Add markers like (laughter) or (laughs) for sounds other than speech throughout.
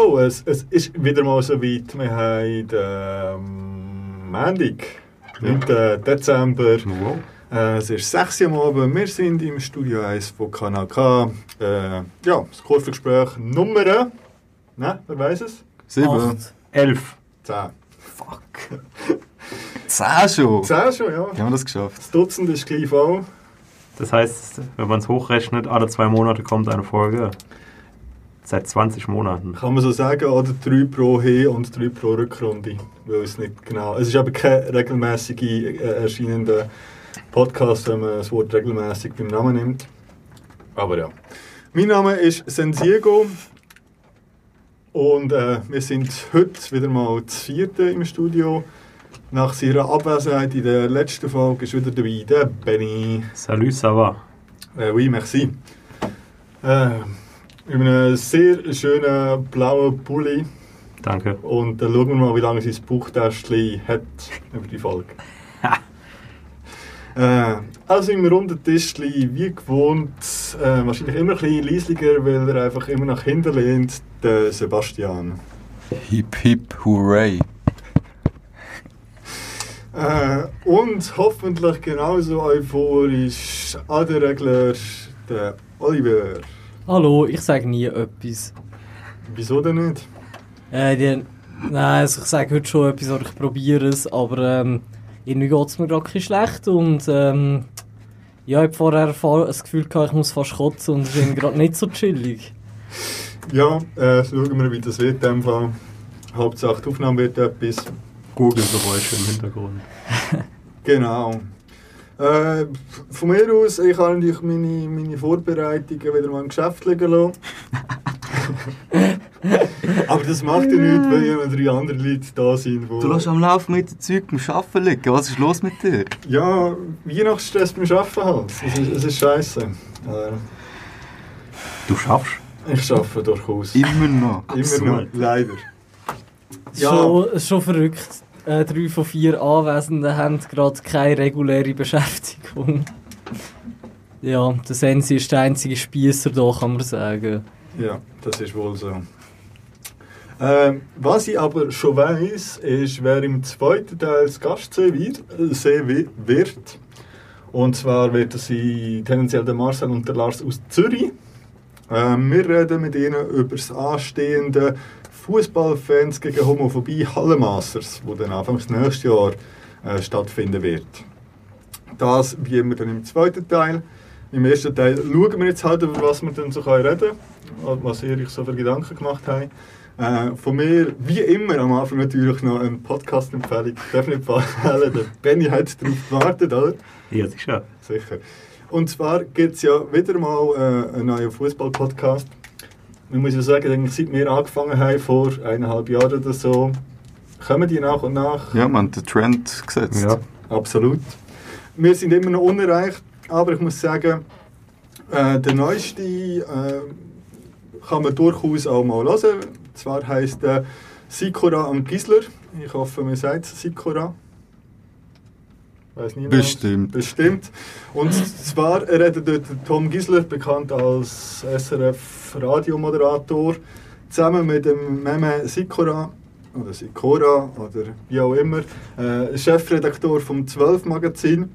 So, es, es ist wieder mal so weit. Wir haben ähm, Montag, 9. Dezember. Wow. Äh, es ist 6 Uhr am Abend. Wir sind im Studio 1 von Kanal K. Äh, ja, das Kurvengespräch Nummer. Ne, wer weiß es? Sieben. Acht. Elf. 10. Fuck. (laughs) Zehn schon. 10 schon, ja. Wie haben wir das geschafft? Das Dutzend ist gleich voll. Das heißt, wenn man es hochrechnet, alle zwei Monate kommt eine Folge. Seit 20 Monaten. Kann man so sagen, oder 3 pro Hin- und 3 pro Rückrunde. Weil es nicht genau. Es ist aber kein regelmäßig äh, erscheinender Podcast, wenn man das Wort regelmäßig beim Namen nimmt. Aber ja. Mein Name ist Sensiego. Und äh, wir sind heute wieder mal das vierte im Studio. Nach seiner Abwesenheit in der letzten Folge ist wieder dabei der Benny. Salut, ça va? Äh, oui, merci. Äh, in einem sehr schönen blauen Pulli. Danke. Und dann schauen wir mal, wie lange sein Bauchtäschchen hat über die Folge. äh, also im runden Tischli, wie gewohnt, äh, wahrscheinlich immer ein bisschen leislicher, weil er einfach immer nach hinten lehnt, der Sebastian. Hip hip hooray. Äh, und hoffentlich genauso euphorisch an der Regler, der Oliver. Hallo, ich sage nie etwas. Wieso denn nicht? Äh, die, nein, also ich sage heute schon etwas oder ich probiere es, aber ähm, irgendwie geht es mir gerade ein schlecht und ähm, ja, ich habe vorher das Gefühl gehabt, ich muss fast kotzen und es ist irgendwie gerade nicht so chillig. Ja, äh, schauen wir, wie das wird in dem Fall. Hauptsache, die Aufnahme wird etwas. Google-Geräusche im Hintergrund. Genau. Äh, von mir aus, ich habe natürlich meine, meine Vorbereitungen wieder mal im Geschäft liegen lassen. (laughs) Aber das macht ja nichts, weil ja noch drei andere Leute da sind. Wo Du lässt am Laufen mit dem Zeug beim Arbeiten liegen. Was ist los mit dir? ja, Weihnachtsstress beim Arbeiten halt. Es ist, es ist scheiße. Äh, Du schaffst? ich arbeite durchaus. Immer noch. Immer noch, leider. Ja. schon, es ist schon verrückt. Äh, drei von vier Anwesenden haben gerade keine reguläre Beschäftigung. Ja, der Sensi ist der einzige Spießer da, kann man sagen. Ja, das ist wohl so. Ähm, was ich aber schon weiß, ist, wer im zweiten Teil das Gast sein wird. Und zwar wird sein tendenziell der Marcel und der Lars aus Zürich. Ähm, wir reden mit ihnen über das anstehende Fußballfans gegen Homophobie Hallenmasters, wo dann Anfangs nächstes Jahr äh, stattfinden wird. Das wie immer dann im zweiten Teil. Im ersten Teil schauen wir jetzt halt, über was wir dann so reden können, was ihr euch so für Gedanken gemacht habt. Äh, von mir, wie immer, am Anfang natürlich noch eine Podcast-Empfehlung. Ich darf nicht verhehlen, der Benny hat darauf gewartet, oder? Ja, sicher. Sicher. Und zwar gibt es ja wieder mal äh, einen neuen Fußball-Podcast. Man muss ja sagen, eigentlich seit wir angefangen haben, vor eineinhalb Jahren oder so, kommen die nach und nach. Ja, man hat den Trend gesetzt. Ja. Absolut. Wir sind immer noch unerreicht, aber ich muss sagen, äh, der neueste äh, kann man durchaus auch mal hören. Zwar heisst er Sikora und Gisler. Ich hoffe, man sagt Sikora. Weiß niemand. Bestimmt. Bestimmt. Und zwar redet dort Tom Gisler, bekannt als SRF-Radiomoderator, zusammen mit dem Meme Sikora oder Sikora oder wie auch immer, äh, Chefredaktor vom 12 Magazin.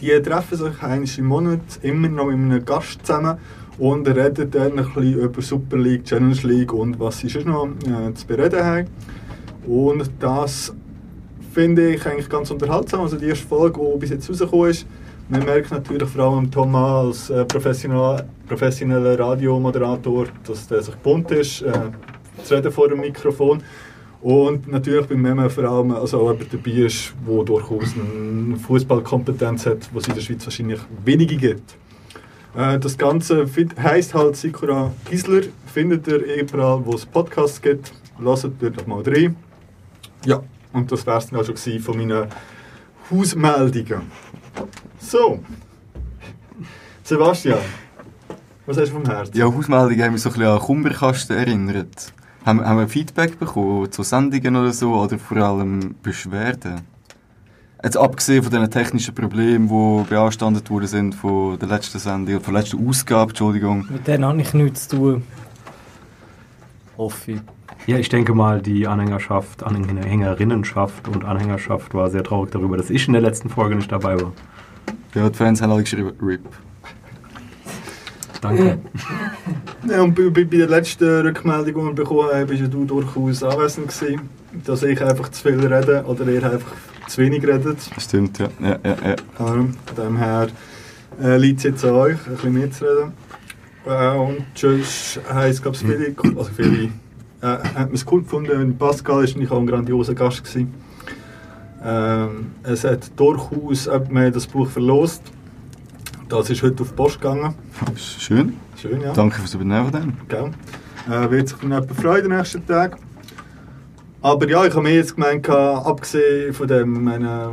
Die treffen sich einmal im Monat immer noch mit einem Gast zusammen und reden dann ein bisschen über Super League, Challenge League und was sie sonst noch äh, zu bereden haben. Und das finde ich eigentlich ganz unterhaltsam. Also die erste Folge, die bis jetzt rausgekommen ist, man merkt natürlich vor allem Thomas als äh, professional, professioneller Radiomoderator, dass der sich bunt ist, äh, zu reden vor dem Mikrofon. Und natürlich beim Meme vor allem also auch jemand dabei ist, der durchaus eine Fußballkompetenz hat, was es in der Schweiz wahrscheinlich wenige gibt. Äh, das Ganze heisst halt Sikora Gisler, findet ihr überall, wo es Podcasts gibt. Lasst dort doch mal rein. Ja, und das wäre es dann auch schon gewesen von meinen Hausmeldungen. So, Sebastian, Was hast du vom Herzen? Ja, Hausmeldungen haben mich so ein bisschen an Kummerkasten erinnert. Haben, haben wir Feedback bekommen zu Sendungen oder so, oder vor allem Beschwerden? Jetzt abgesehen von den technischen Problemen, die beanstandet worden sind von der letzten Sendung, von der letzten Ausgabe, Entschuldigung. Mit denen habe ich nichts zu tun. Hoffe ich. Ja, ich denke mal, die Anhängerschaft, Anhängerinnenschaft und Anhängerschaft war sehr traurig darüber, dass ich in der letzten Folge nicht dabei war. Ja, die Fans haben alle geschrieben, RIP. Danke. (laughs) Ja, und bei, bei bei der letzten Rückmeldung, die wir bekommen haben, bist ja du durchaus anwesend gewesen, dass ich einfach zu viel rede oder ihr einfach zu wenig redet. Stimmt, ja. ja, ja, ja. Von dem her äh, liegt es jetzt an euch, ein bisschen mitzureden. Äh, und sonst heisst, glaube ich, viele, (clears throat) also viele, äh, hat man es cool gefunden, und Pascal nicht auch ein grandioser Gast gewesen. Ähm, es hat durchaus, haben das Buch verlost. Das ist heute auf die Post gegangen. Schön. Schön, ja. Danke fürs Übernehmen dem. Gell? Äh, wird sich dann jemand freuen den nächsten Tag. Aber ja, ich habe mir jetzt gemeint, abgesehen von dem, meine,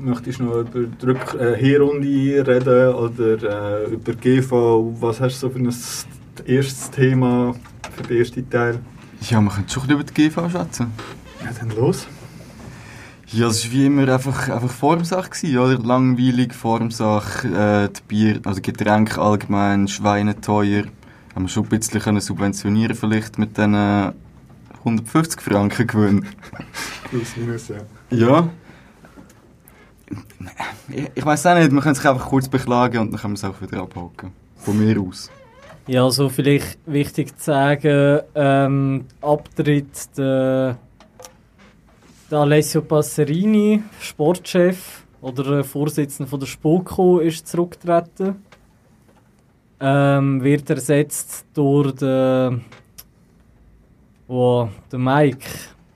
möchtest du noch über die Rück äh, Hinrunde reden oder äh, über GV? Was hast du so für ein erstes Thema für den ersten Teil? Ja, wir können schon über die GV schätzen. Ja, dann los. Ja, es war wie immer einfach, einfach Formsache, gewesen, oder? Langweilig, Formsache, äh, die Bier, also Getränke allgemein, Schweine teuer. Haben wir schon ein bisschen können subventionieren vielleicht mit diesen 150 Franken Gewinn. Plus, minus, ja. Ja. Ich, ich weiß auch nicht, man kann sich einfach kurz beklagen und dann kann man es auch wieder abhaken. Von mir aus. Ja, so vielleicht wichtig zu sagen, ähm, Abtritt der, der Alessio Passerini, Sportchef oder äh, Vorsitzender von der Spoko, ist zurückgetreten. Ähm, wird ersetzt durch den, oh, den Mike,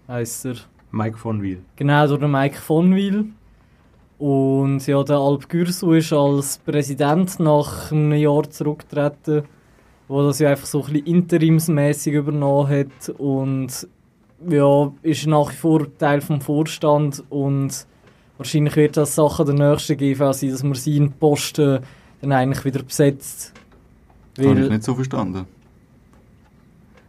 heisst er. Mike von Wiel. Genau, durch den Mike von Wil. Und ja, der Alp Gürsu ist als Präsident nach einem Jahr zurückgetreten, wo das ja einfach so ein bisschen interimsmäßig übernommen hat und ja, ist nach wie vor Teil vom Vorstand und wahrscheinlich wird das Sache der nächsten GV sein, dass man seinen Posten dann eigentlich wieder besetzt. Das habe ich Weil, nicht so verstanden.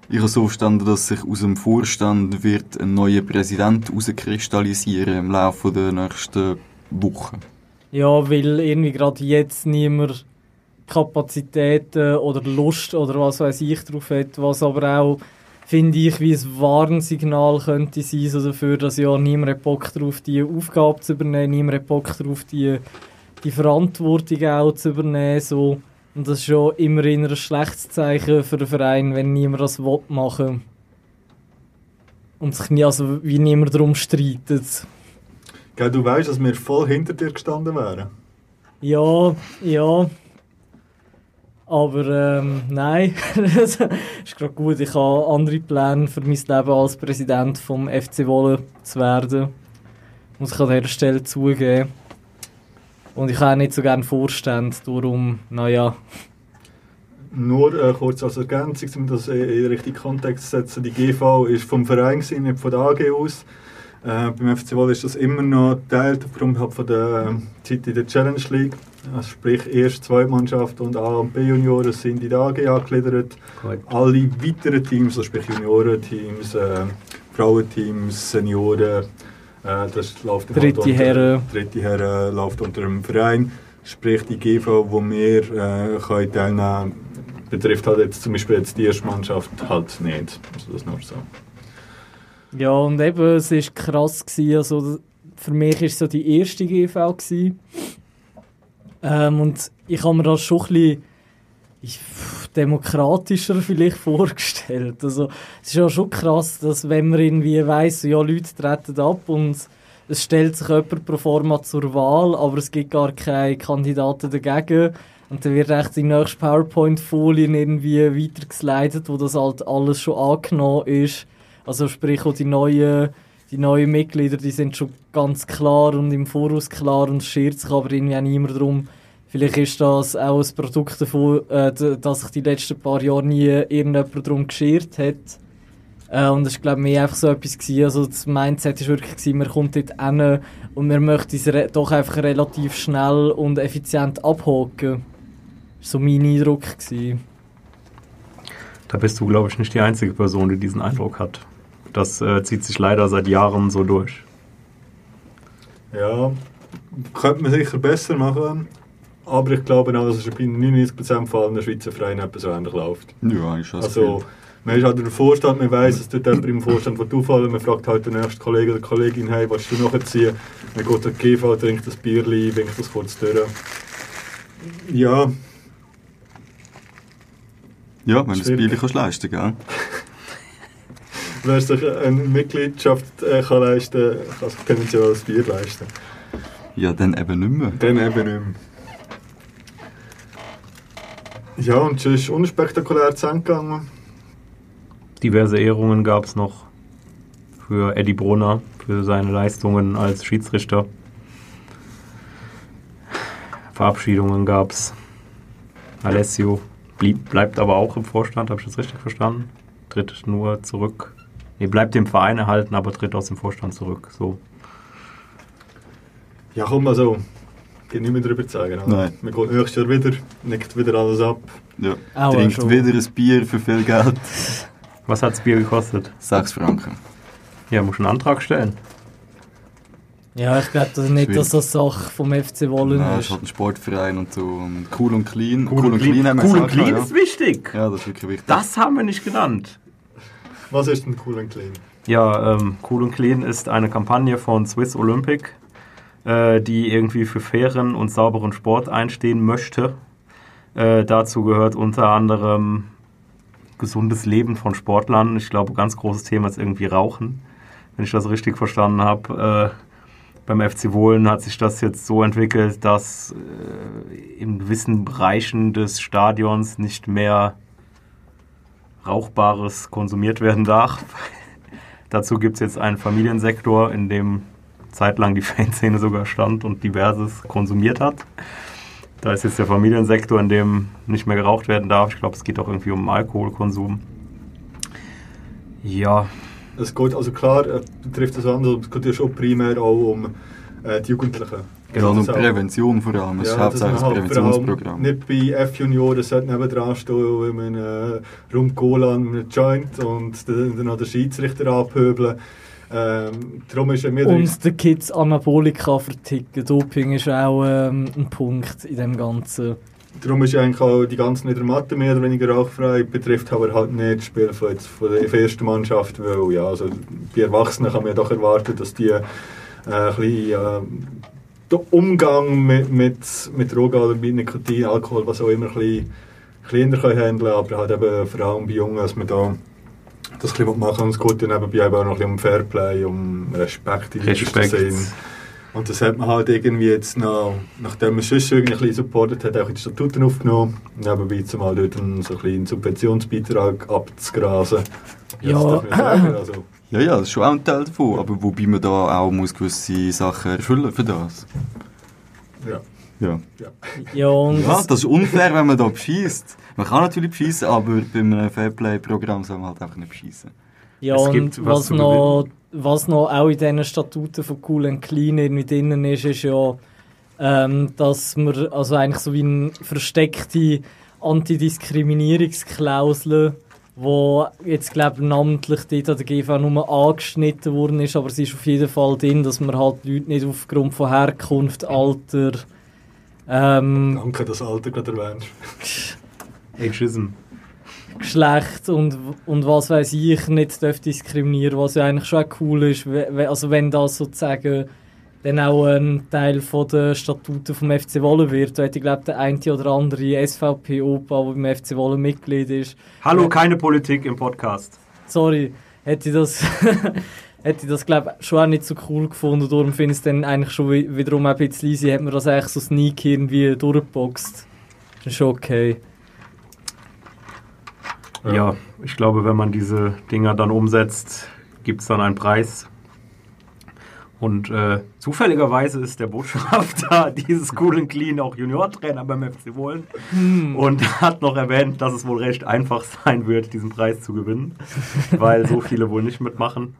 Ich habe so verstanden, dass sich aus dem Vorstand wird ein neuer Präsident herauskristallisieren im Laufe der nächsten Wochen. ja, weil irgendwie gerade jetzt niemand Kapazitäten oder Lust oder was weiß ich drauf hat, was aber auch, finde ich, wie ein Warnsignal könnte sein, so dafür, dass ja niemand hat Bock drauf, die Aufgabe zu übernehmen, niemand hat Bock drauf, die, die Verantwortung auch zu übernehmen, so. Und das ist schon immerhin ein schlechtes Zeichen für den Verein, wenn niemand das will machen und sich nie, also wie niemand darum streitet. Gell, du weißt, dass wir voll hinter dir gestanden wären. Ja, ja. Aber ähm, nein, (laughs) das ist gerade gut. Ich habe andere Pläne für mein Leben als Präsident vom FC Wolle zu werden. Muss ich an dieser Stelle zugeben. Und ich habe auch nicht so gerne Vorstand, darum, naja. Nur äh, kurz als Ergänzung, um das in den richtigen Kontext zu setzen. Die GV ist vom Verein, gewesen, nicht von der AG aus. Äh, beim FC Wolle ist das immer noch Teil darum halt von der ähm, Zeit in der Challenge League. Also sprich, erst zwei Mannschaften und A und B-Junioren sind in der AG angegliedert. Korrekt. Alle weiteren Teams, also sprich Juniorenteams, äh, Frauenteams, Senioren, äh, das läuft halt Dritte unter, Herren. Dritte Herren läuft unter dem Verein. Sprich, die GV, wo wir äh, können teilnehmen betrifft halt jetzt zum Beispiel jetzt die erste Mannschaft halt nicht. Also das nur so. Ja, und eben, es war krass. Gewesen. Also, für mich war es so die erste GV. Gewesen. Ähm, und ich habe mir das schon ein bisschen demokratischer vielleicht (laughs) vorgestellt. Also, es ist ja schon krass, dass wenn man irgendwie weiss, ja, Leute treten ab und es stellt sich jemand pro forma zur Wahl, aber es gibt gar keine Kandidaten dagegen. Und dann wird echt die nächste PowerPoint-Folien irgendwie weitergeslidet, wo das halt alles schon angenommen ist. Also sprich, auch die neuen, die neuen Mitglieder, die sind schon ganz klar und im Voraus klar und es schert sich aber irgendwie auch niemand darum. Vielleicht ist das auch ein Produkt davon, äh, dass sich die letzten paar Jahre nie irgendjemand darum geschert hat. Äh, und das war, glaube ich, mehr einfach so etwas gewesen. Also das Mindset war wirklich, gewesen, man kommt dort hin und man möchte es doch einfach relativ schnell und effizient abhaken. so mein Eindruck. Gewesen. Da bist du, glaube ich, nicht die einzige Person, die diesen Eindruck hat. Das äh, zieht sich leider seit Jahren so durch. Ja, könnte man sicher besser machen. Aber ich glaube auch, dass es bei 99% Fall in der Schweizer Verein etwas so ähnlich läuft. Ja, ist das Also, man ist halt der Vorstand, man weiss, dass dort jemand im Vorstand wird auffallen, man fragt halt den nächsten Kollegen oder Kollegin, hey, willst du nachziehen? Dann geht der GV, trinkt das Bierli, winkt das kurz durch. Ja, Ja, wenn du das Schwierig. Bier kannst leisten gell? Wer sich eine Mitgliedschaft äh, kann leisten kann, kann sich tendenziell das Bier leisten. Ja, dann eben nicht mehr. Dann eben nicht mehr. Ja, und es ist unspektakulär zu Ende gegangen. Diverse Ehrungen gab es noch für Eddie Brunner, für seine Leistungen als Schiedsrichter. Verabschiedungen gab es. Alessio blieb, bleibt aber auch im Vorstand, habe ich das richtig verstanden? Tritt nur zurück. Nee, bleibt dem Verein erhalten, aber tritt aus dem Vorstand zurück. So. Ja, komm, also, geht nicht mehr darüber zu sagen. oder? Nein. Man geht nächstes Jahr wieder, nickt wieder alles ab. Ja. Auch Trinkt schon. wieder ein Bier für viel Geld. Was hat das Bier gekostet? 6 Franken. Ja, muss einen Antrag stellen. Ja, ich glaube das nicht, dass das Sache vom FC Wollen Nein, es ist. ist halt ein Sportverein und so. Und cool und clean. Cool, und clean, haben wir cool und clean ja. ist wichtig. Ja, das ist wirklich wichtig. Das haben wir nicht genannt. Was ist denn cool und clean? Ja, ähm, Cool und Clean ist eine Kampagne von Swiss Olympic, äh, die irgendwie für fairen und sauberen Sport einstehen möchte. Äh, dazu gehört unter anderem gesundes Leben von Sportlern. Ich glaube, ganz großes Thema ist irgendwie Rauchen, wenn ich das richtig verstanden habe. Äh, beim FC Wohlen hat sich das jetzt so entwickelt, dass äh, in gewissen Bereichen des Stadions nicht mehr Rauchbares konsumiert werden darf. (laughs) Dazu gibt es jetzt einen Familiensektor, in dem zeitlang die Fanszene sogar stand und diverses konsumiert hat. Da ist jetzt der Familiensektor, in dem nicht mehr geraucht werden darf. Ich glaube, es geht auch irgendwie um Alkoholkonsum. Ja, Es geht, also klar, äh, betrifft das anders, aber es geht ja schon primär auch um äh, die Jugendlichen. Ja, und Das Prävention vor allem. Es ist hauptsächlich ein halt Präventionsprogramm. Nicht bei F-Junioren sollte nebendran stehen, wie man äh, rum Cola und einem Joint und dann dann noch den Schiedsrichter abhöbeln. Ähm, darum ist ja mir Und den Kids Anabolika verticken. Doping ist auch ähm, ein Punkt in dem Ganzen. Darum ist eigentlich auch die ganze Niedermatte mehr oder weniger rauchfrei, betrifft aber halt nicht das Spiel von, jetzt von der ersten Mannschaft, weil ja, also bei Erwachsenen kann man ja doch erwarten, dass die äh, ein bisschen, äh, den Umgang mit, mit, mit Drogen oder mit Nikotin, Alkohol, was auch immer, ein bisschen kleiner können handeln aber halt eben vor allem bei Jungen, dass man da das ein bisschen machen. Und es geht nebenbei eben auch noch ein bisschen um Fairplay, um Respekt in Respekt. Sinn. Und das hat man halt irgendwie jetzt noch, nachdem man sonst irgendwie ein bisschen supportet hat, auch in die Statuten aufgenommen. Nebenbei zumal dort einen, so ein bisschen einen Subventionsbeitrag abzugrasen. Ja. das darf man sagen. Also, Ja, ja, das ist schon auch ein Teil davon. Aber wobei man da auch muss gewisse Sachen erfüllen für das. ja. Ja. Ja. Ja, und Ja, das ist unfair, wenn man da beschießt. Man kann natürlich beschießen, aber bei einem Fairplay-Programm soll man halt einfach nicht beschießen. Ja, Es und gibt was was zu noch, was noch auch in diesen Statuten von Cool and Clean irgendwie drin ist, ist ja, ähm, dass man also eigentlich so wie eine versteckte Antidiskriminierungsklausel, wo jetzt glaube namentlich dort an der GV nur angeschnitten worden ist, aber sie ist auf jeden Fall drin, dass man halt Leute nicht aufgrund von Herkunft, Alter, ähm, Danke, dass Alter gerade erwähnst. Ageism. Geschlecht und, und was weiß ich nicht darf diskriminieren, was ja eigentlich schon cool ist, also wenn das sozusagen dann auch ein Teil von der Statuten vom FC Wolle wird. Da hätte ich glaube der eine oder andere SVP-Opa, der beim FC Wolle Mitglied ist. Hallo, keine Politik im Podcast. Sorry, hätte ich das, (laughs) hätte ich das glaube schon auch nicht so cool gefunden. Darum finde ich es dann eigentlich schon wi- wiederum ein bisschen easy, hat man das eigentlich so sneaky irgendwie durchgeboxt. Das ist schon okay. Ja. ich glaube, wenn man diese Dinger dann umsetzt, gibt es dann einen Preis. Und äh, zufälligerweise ist der Botschafter (laughs) dieses coolen Clean auch Juniortrainer beim FC Wohlen und hat noch erwähnt, dass es wohl recht einfach (laughs) sein wird, diesen Preis zu gewinnen, (laughs) weil so viele wohl nicht mitmachen.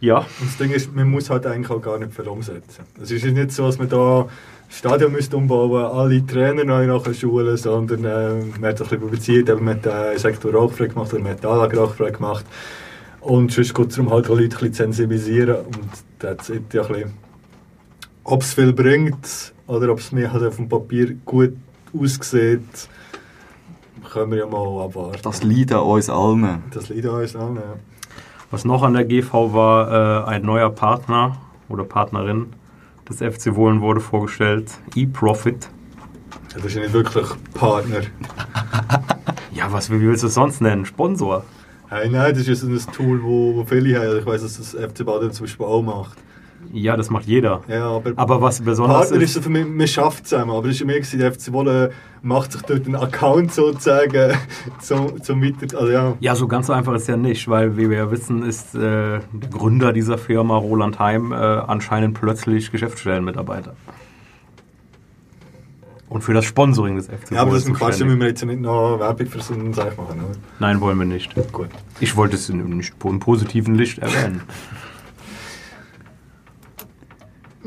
Ja, Und das Ding ist, man muss halt eigentlich auch gar nicht viel umsetzen. Es ist nicht so, dass man da das Stadion müsste umbauen alle Trainer neu nachher schulen, sondern äh, man hat ein bisschen publiziert, eben, man hat den Sektor rauchfrei gemacht oder man hat die Anlage rauchfrei gemacht. Und sonst geht es darum, halt Leute ein bisschen zu sensibilisieren und das ist ja ein bisschen, ob es viel bringt oder ob es mir halt auf dem Papier gut aussieht, können wir ja mal abwarten. Das liegt an uns allen. Das liegt an uns an, ja. was noch an der GV war, äh, ein neuer Partner oder Partnerin des FC Wohlen wurde vorgestellt, eProfit. Ja, Das ist ja nicht wirklich Partner. (laughs) Ja, was wie willst du es sonst nennen? Sponsor. Hey, nein, das ist ein Tool, wo, wo viele haben. Ich weiß, dass das FC Baden zum Beispiel auch macht. Ja, das macht jeder. Ja, aber, Aber was besonders Partner ist ist, für mich, man schafft zusammen. Aber es ist ja mehr, gewesen, der FC Wolle macht sich dort einen Account sozusagen (laughs) zum, zum Weiter... Also ja, ja, so ganz einfach ist ja nicht, weil wie wir ja wissen, ist äh, der Gründer dieser Firma, Roland Heim, äh, anscheinend plötzlich Geschäftsstellenmitarbeiter. Und für das Sponsoring des FC ja aber das ist ein Quatsch, da müssen wir jetzt nicht noch Werbung für so einen Seich machen. Oder? Nein, wollen wir nicht. Gut. Ich wollte es in, nicht im positiven Licht erwähnen. (laughs)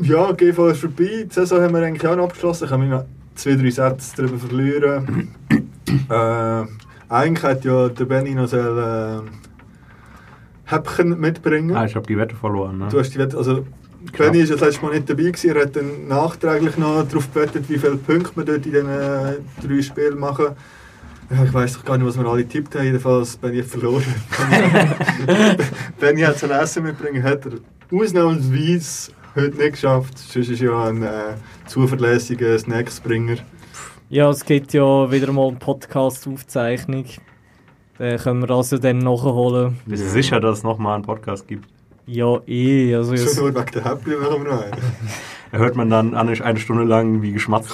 Ja, GV ist vorbei. Die Saison haben wir eigentlich auch noch abgeschlossen. Ich mich noch zwei, drei Sätze darüber verlieren. (clears throat) äh, eigentlich hat ja der Benny noch soll, äh, Häppchen mitbringen. Ah, ich habe die Wette verloren. Ne? Du hast die Wette, also Benny ist das letzte Mal nicht dabei gewesen. Er hat dann nachträglich noch darauf gebettet, wie viele Punkte wir dort in diesen äh, drei Spielen machen. Ja, ich weiß doch gar nicht, was wir alle getippt haben. Jedenfalls Benny hat verloren. (laughs) Benny hat sein Essen mitbringen, hat er ausnahmsweise heute nicht geschafft. Sonst ist ja ein äh, zuverlässiger Snacksbringer. Ja, es gibt ja wieder mal eine Podcast-Aufzeichnung. Den können wir also dann nachholen. Bist du sicher, dass es nochmal einen Podcast gibt? Ja, eh. Also, Schon es, nur wegen der Happy machen wir noch einen. Da hört man dann eine, eine Stunde lang, wie geschmatzt.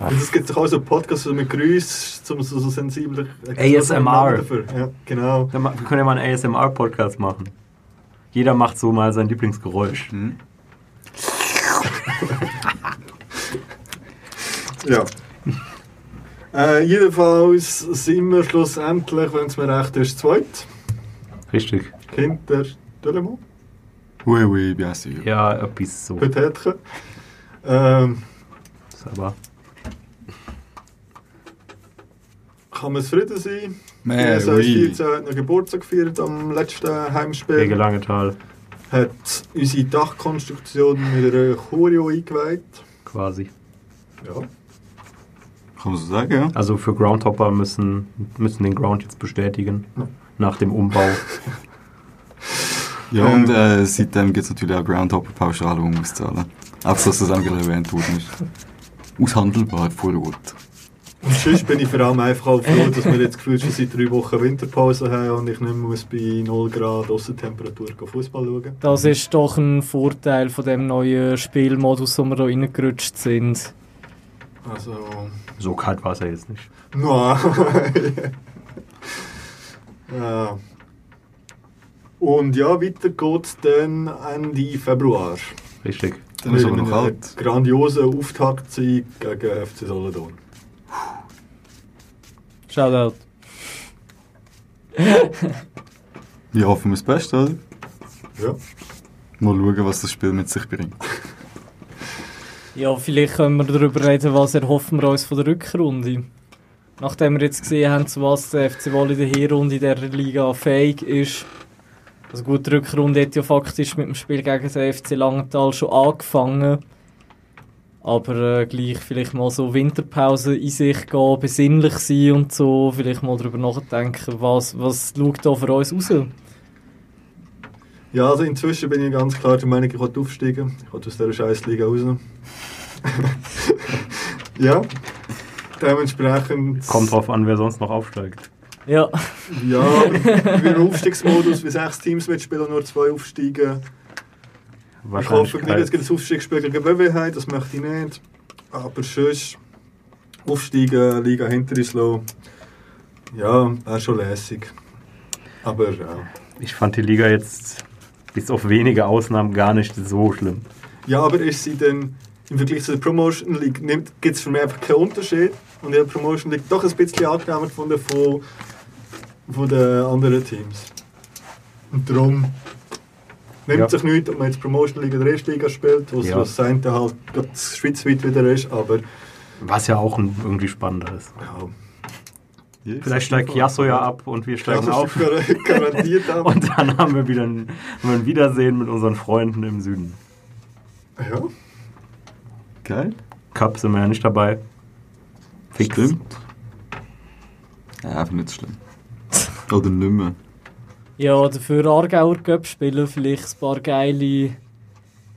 Und es gibt doch auch so Podcasts so mit Grüß, zum so, so sensibler... ASMR. Dafür. Ja, genau. Dann Wir können ja mal einen ASMR-Podcast machen. Jeder macht so mal sein Lieblingsgeräusch. Hm? Ja. Äh, jedenfalls sind wir schlussendlich, wenn es mir recht ist, zweit. Richtig. Hinter Delemont, Oui, oui, bien sûr. Ja, etwas so. Petätchen. Ähm, Aber kann man zufrieden sein? Mais Die oui. 14 hat noch Geburtstag gefeiert am letzten Heimspiel. gegen Langenthal Hat unsere Dachkonstruktion mit einer Choreo eingeweiht. quasi. Ja. Kann man so sagen, ja? Also für Groundhopper müssen, müssen den Ground jetzt bestätigen. Nach dem Umbau. (laughs) Ja, und äh, seitdem gibt es natürlich auch Groundhopper-Pauschale, die man muss zahlen. Einfach, dass das auch erwähnt worden ist. Aushandelbar vor Ort. Und sonst bin ich vor allem einfach auch froh, dass wir jetzt gefühlt schon seit drei Wochen Winterpause haben und ich nicht mehr muss bei 0 Grad Aussentemperatur Fußball schauen das ist doch ein Vorteil von dem neuen Spielmodus, wo wir da reingerutscht sind. Also, So kalt war es ja jetzt nicht. no. (laughs) ja. Und ja, weiter geht's dann Ende Februar. Richtig. Dann ist aber noch kalt. grandiosen Auftaktsieg gegen FC Solothurn. Shoutout. (laughs) Ja, hoffen wir das Beste, oder? Ja. Mal schauen, was das Spiel mit sich bringt. Ja, vielleicht können wir darüber reden, was erhoffen wir uns von der Rückrunde. Nachdem wir jetzt gesehen haben, zu was der FC Wolle in der Hinrunde in dieser Liga fähig ist. Also gut, die Rückrunde hat ja faktisch mit dem Spiel gegen den FC Langenthal schon angefangen. Aber äh, gleich vielleicht mal so Winterpause in sich gehen, besinnlich sein und so. Vielleicht mal darüber nachdenken, was, was schaut da für uns raus. Ja, also inzwischen bin ich ganz klar der Meinung, ich will aufsteigen. Ich will aus dieser Scheißliga raus. (laughs) ja. Dementsprechend. Kommt drauf an, wer sonst noch aufsteigt. Ja, Ja, wir im Aufstiegsmodus, wie sechs Teams mitspielen und nur zwei aufsteigen. Ich hoffe, wir jetzt gibt es Aufstiegsspiel gegen WW haben, das möchte ich nicht. Aber sonst aufsteigen, Liga hinter uns lassen. Ja, wäre schon lässig. Aber ja. Ich fand die Liga jetzt bis auf wenige Ausnahmen gar nicht so schlimm. Ja, aber ist sie denn im Vergleich zu der Promotion League, gibt es für mich einfach keinen Unterschied. Und habe die Promotion League doch ein bisschen angenehmer gefunden von, von den anderen Teams. Und darum Nimmt Ja. sich nichts, ob man jetzt Promotion Liga oder Erstliga spielt, wo Ja. das eine halt schweizweit wieder ist, aber Was ja auch irgendwie spannender ist. ja, Vielleicht steigt Chiasso ja ab und wir steigen auf. garantiert ab. (laughs) Und dann haben wir wieder ein, ein Wiedersehen mit unseren Freunden im Süden. ja, Geil. Cup sind wir ja nicht dabei. Fix. Stimmt. Ja, nicht so schlimm. Oder nicht mehr. Ja, dafür Aargauer Cup spielen, vielleicht ein paar geile,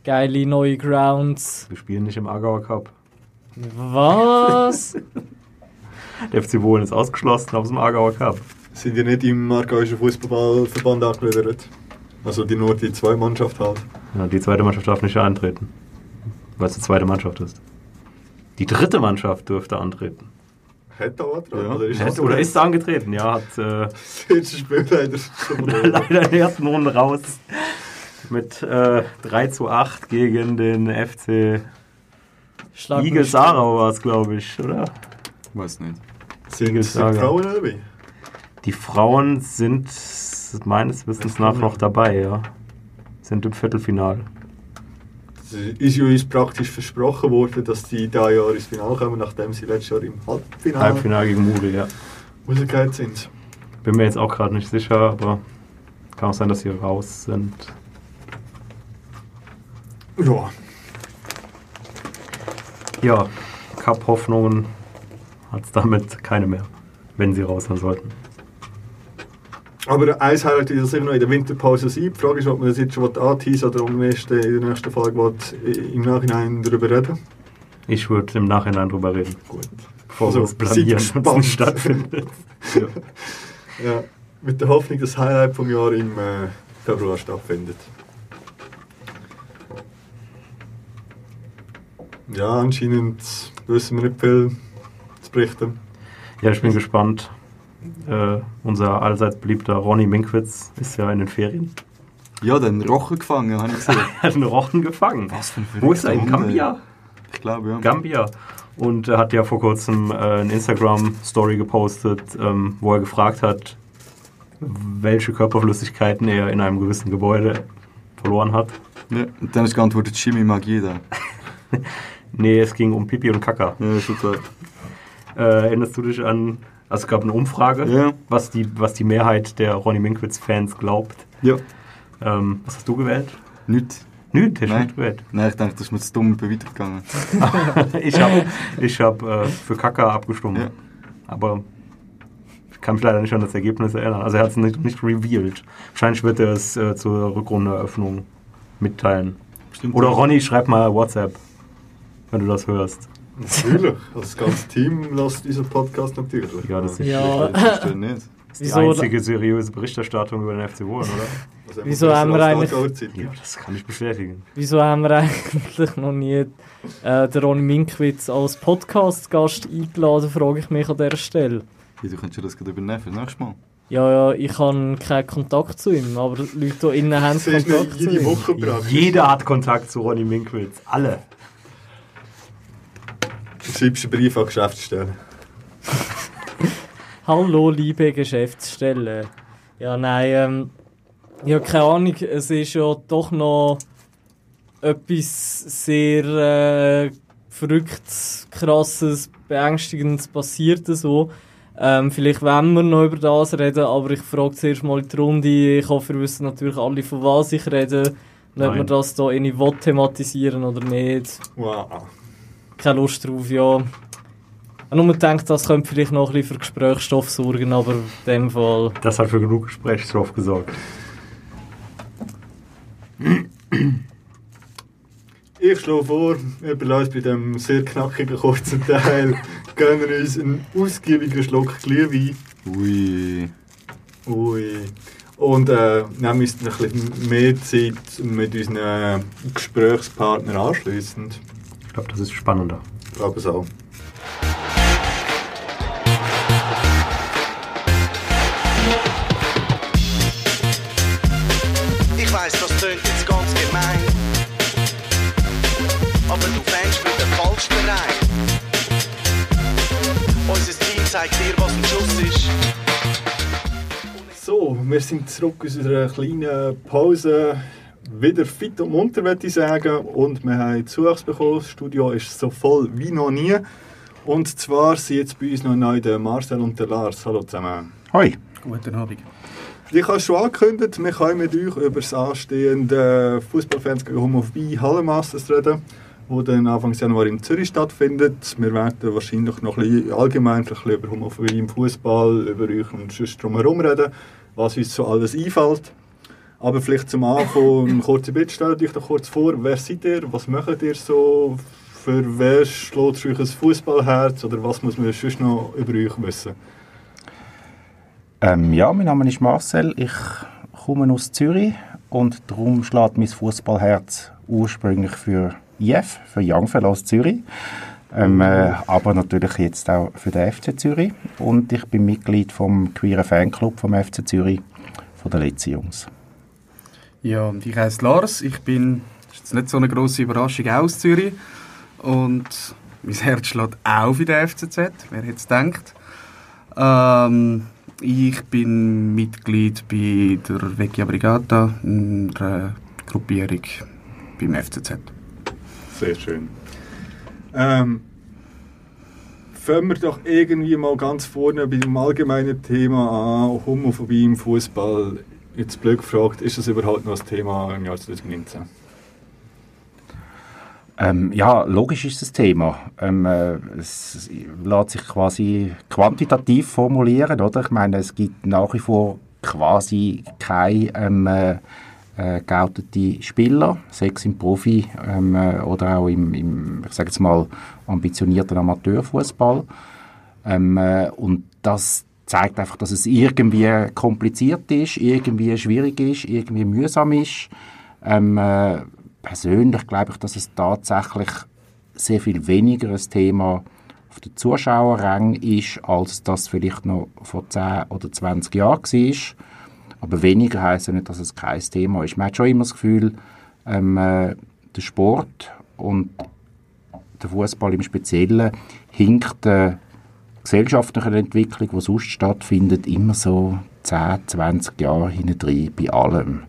geile neue Grounds. Wir spielen nicht im Aargauer Cup. Was? (laughs) Der FC Bohlen ist ausgeschlossen aus dem Aargauer Cup. sind ja nicht im Aargauischen Fußballverband angegliedert. Also die nur die zwei Mannschaft halt. Ja, die zweite Mannschaft darf nicht antreten, weil es die zweite Mannschaft ist. Die dritte Mannschaft dürfte antreten. Hätte auch dran. Ja. Oder ist, Hätte, oder ist angetreten, ja, hat äh, (laughs) das letzte Spiel leider schon (laughs) leider in der ersten Runde raus. Mit äh, 3 zu 8 gegen den FC Schlag Igel Sarau war es, glaube ich, oder? Sind, Weiß nicht. sind Igelssager. Frauen dabei? Die Frauen sind meines Wissens nach noch dabei, ja. Sind im Viertelfinale. Es ist uns praktisch versprochen worden, dass die da Jahr ins Finale kommen, nachdem sie letztes Jahr im Halbfinale Halbfinale gegen Muri, ja. rausgegangen sind. Bin mir jetzt auch gerade nicht sicher, aber kann auch sein, dass sie raus sind. Ja, Ja, Cup-Hoffnungen hat es damit keine mehr, wenn sie raus sein sollten. Aber eins Highlight wird sicher noch in der Winterpause sein. Die Frage ist, ob man das jetzt schon anteasen oder ob man erst in der nächsten Folge will, im Nachhinein darüber reden Ich würde im Nachhinein drüber reden, Gut. bevor Also, wir nicht gespannt. stattfindet. (laughs) Ja, mit der Hoffnung, dass das Highlight vom Jahr im äh, Februar stattfindet. Ja, anscheinend wissen wir nicht viel zu berichten. Ja, ich bin gespannt. Äh, unser allseits beliebter Ronny Minkwitz ist ja in den Ferien. Ja, den Rochen gefangen, habe ich gesehen. Er hat einen Rochen gefangen. Was für ein Wo ist er? In. Gambia? Ich glaube, ja. Gambia. Und er hat ja vor kurzem äh, eine Instagram-Story gepostet, ähm, wo er gefragt hat, welche Körperflüssigkeiten er in einem gewissen Gebäude verloren hat. ja. Und dann ist geantwortet, Chimie mag jeder. (laughs) Nee, es ging um Pipi und Kaka. Ja, klar. Äh, erinnerst du dich an, also es gab eine Umfrage, Ja. was, die, was die Mehrheit der Ronny Minkwitz-Fans glaubt. Ja. Ähm, was hast du gewählt? Nicht. Nö, der ist Nein. nicht gewählt. Nein, ich dachte, das ist mir zu dumm weitergegangen. (laughs) ich habe ich hab, äh, für Kaka abgestimmt. Ja. Aber ich kann mich leider nicht an das Ergebnis erinnern. Also er hat es nicht, nicht revealed. Wahrscheinlich wird er es äh, zur Rückrundeneröffnung mitteilen. Stimmt. Oder Ronny, schreib mal WhatsApp, wenn du das hörst. Natürlich. Das ganze Team lässt diesen Podcast natürlich. Ja, das ist Ja. Das ist nicht. die Wieso, einzige seriöse Berichterstattung über den FC Wohlen, oder? Also Wieso haben wir die eigentlich-. Ja, das kann ich bestätigen. wieso haben wir eigentlich noch nie äh, den Ronny Minkwitz als Podcast-Gast eingeladen, frage ich mich an dieser Stelle. Ja, du könntest das gerade übernehmen für das nächste Mal. Ja, ja, ich habe keinen Kontakt zu ihm, aber die Leute hier innen haben (laughs) Das ist Kontakt zu jede ihm. Woche praktisch. Jeder hat Kontakt zu Ronny Minkwitz. Alle. Schreibst einen Brief an die Geschäftsstelle. (laughs) Hallo, liebe Geschäftsstelle. Ja, nein, ähm, ja, keine Ahnung, es ist ja doch noch etwas sehr äh, verrücktes, krasses, beängstigendes passiert so. Ähm, vielleicht wollen wir noch über das reden, aber ich frage zuerst mal die Runde. Ich hoffe, wir wissen natürlich alle, von was ich rede. Und ob wir das hier irgendwie thematisieren oder nicht. Wow. Keine Lust drauf, ja. Ich habe nur gedacht, das könnte vielleicht noch ein bisschen für Gesprächsstoff sorgen, aber in dem Fall... Das hat für genug Gesprächsstoff gesorgt. Ich schlage vor, wir belassen bei diesem sehr knackigen kurzen Teil, (laughs) gönnen uns einen ausgiebigen Schluck Glühwein. Ui. Ui. Und äh, nehmen uns dann ein bisschen mehr Zeit mit unseren Gesprächspartnern anschliessend. Ich glaube, das ist spannender. Ich glaube es auch. Ich weiß, das tönt jetzt ganz gemein. Aber du fängst mit dem falschen Verein. Unser Team zeigt dir, was ein Schuss ist. So, wir sind zurück aus unserer kleinen Pause. Wieder fit und munter, würde ich sagen. Und wir haben Zuwachs bekommen. Das Studio ist so voll wie noch nie. Und zwar sind jetzt bei uns noch neu der Marcel und der Lars. Hallo zusammen. Hoi. Guten Abend. Ich habe schon angekündigt, wir können mit euch über das anstehende Fußballfans gegen Homophobie Hallenmasters reden, wo dann Anfang Januar in Zürich stattfindet. Wir werden wahrscheinlich noch ein bisschen allgemein ein bisschen über Homophobie im Fußball, über euch und sonst drumherum reden, was uns so alles einfällt. Aber vielleicht zum Anfang (laughs) ein kurzer Bild, stellt euch doch kurz vor, wer seid ihr, was macht ihr so, für wer schlägt euch ein Fußballherz oder was muss man sonst noch über euch wissen? Ähm, ja, mein Name ist Marcel. Ich komme aus Zürich und darum schlägt mein Fußballherz ursprünglich für IF, für Young Fellows Zürich. Ähm, äh, aber natürlich jetzt auch für den FC Zürich. Und ich bin Mitglied vom queeren Fanclub vom FC Zürich, von den Letzi Jungs. Ja, und ich heiße Lars. Ich bin, das ist jetzt nicht so eine grosse Überraschung, aus Zürich. Und mein Herz schlägt auch für den FCZ, wer es gedacht. Ähm, ich bin Mitglied bei der Vecchia Brigata, einer Gruppierung beim FCZ. Sehr schön. Ähm, fangen wir doch irgendwie mal ganz vorne bei dem allgemeinen Thema an, Homophobie im Fußball. Jetzt blöd gefragt, ist das überhaupt noch ein Thema im Jahr 2019? Ähm, ja, logisch ist das Thema. Ähm, äh, es lässt sich quasi quantitativ formulieren, oder? Ich meine, es gibt nach wie vor quasi keine ähm, äh, äh, Spieler, sechs im Profi ähm, äh, oder auch im, im ich sage jetzt mal, ambitionierten Amateurfußball. Ähm, äh, und das zeigt einfach, dass es irgendwie kompliziert ist, irgendwie schwierig ist, irgendwie mühsam ist. Ähm, äh, persönlich glaube ich, dass es tatsächlich sehr viel weniger ein Thema auf den Zuschauerrang ist, als das vielleicht noch vor 10 oder 20 Jahren war. Aber weniger heisst ja nicht, dass es kein Thema ist. Man hat schon immer das Gefühl, ähm, äh, der Sport und der Fußball im Speziellen hinkt der gesellschaftlichen Entwicklung, die sonst stattfindet, immer so 10, 20 Jahre hinten bei allem.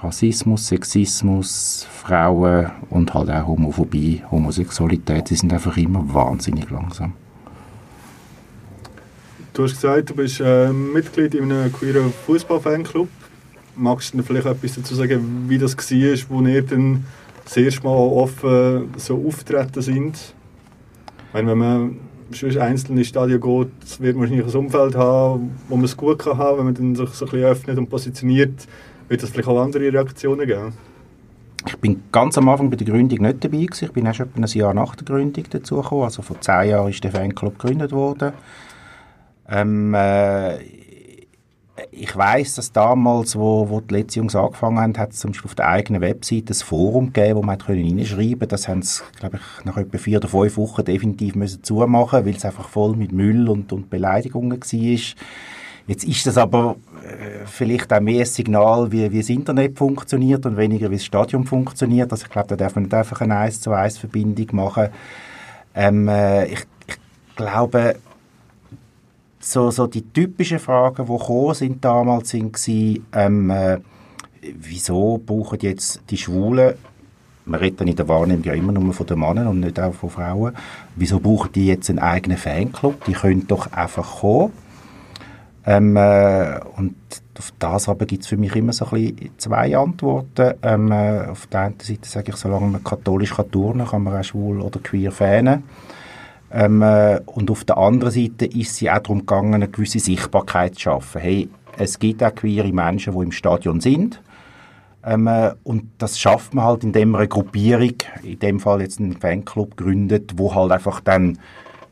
Rassismus, Sexismus, Frauen und halt auch Homophobie, Homosexualität, die sind einfach immer wahnsinnig langsam. Du hast gesagt, du bist äh, Mitglied in einem queeren Fußballfanclub. Magst du vielleicht etwas dazu sagen, wie das war, wo ihr dann das erste Mal offen so auftreten sind? Wenn man sonst einzeln ins Stadion geht, wird man wahrscheinlich ein Umfeld haben, wo man es gut kann haben, wenn man sich so ein bisschen öffnet und positioniert. Wird es vielleicht auch andere Reaktionen geben? Ich bin ganz am Anfang bei der Gründung nicht dabei gewesen. Ich bin erst etwa ein Jahr nach der Gründung dazugekommen. Also vor zehn Jahren ist der Fanclub gegründet worden. Ähm, äh, ich weiß, dass damals, wo, wo die letzten Jungs angefangen haben, hat es zum Beispiel auf der eigenen Webseite ein Forum gegeben, wo man hineinschreiben konnte. Das haben sie, glaube ich, nach etwa vier oder fünf Wochen definitiv müssen zumachen, weil es einfach voll mit Müll und, und Beleidigungen war. Jetzt ist das aber äh, vielleicht auch mehr ein Signal, wie, wie das Internet funktioniert und weniger, wie das Stadion funktioniert. Also ich glaube, da darf man nicht einfach eine 1 zu 1 Verbindung machen. Ähm, äh, ich, ich glaube, so, so die typischen Fragen, die gekommen sind damals, sind ähm, äh, wieso brauchen jetzt die Schwulen man redet dann in der Wahrnehmung ja immer nur von den Männern und nicht auch von Frauen. Wieso brauchen die jetzt einen eigenen Fanclub? Die können doch einfach kommen. Ähm, äh, und auf das aber gibt es für mich immer so ein bisschen zwei Antworten. Ähm, äh, auf der einen Seite sage ich, solange man katholisch kann turnen kann, man auch schwul oder queer fanen. Ähm, äh, und auf der anderen Seite ist es auch darum gegangen, eine gewisse Sichtbarkeit zu schaffen. Hey, es gibt auch queere Menschen, die im Stadion sind. Ähm, äh, und das schafft man halt, indem man eine Gruppierung, in dem Fall jetzt einen Fanclub gründet, wo halt einfach dann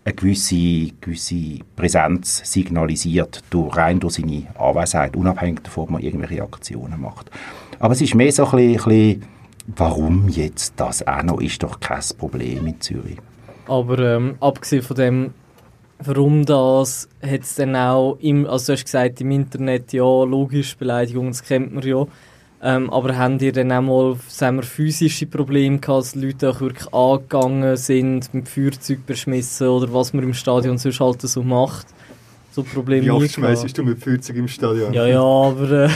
eine gewisse, gewisse Präsenz signalisiert, durch, rein durch seine Anwesenheit, unabhängig davon, ob man irgendwelche Aktionen macht. Aber es ist mehr so ein bisschen, ein bisschen warum jetzt das auch noch, ist doch kein Problem in Zürich. Aber ähm, abgesehen von dem, warum das, hat es dann auch, im, also du hast gesagt, im Internet, ja, logisch, Beleidigungen, das kennt man ja, ähm, aber haben ihr dann auch mal sagen wir, physische Probleme gehabt, dass Leute auch wirklich angegangen sind, mit Feuerzeug beschmissen oder was man im Stadion sonst halt so macht? So Probleme Wie oft schmeißt du mit Feuerzeug im Stadion? Ja, ja, aber äh,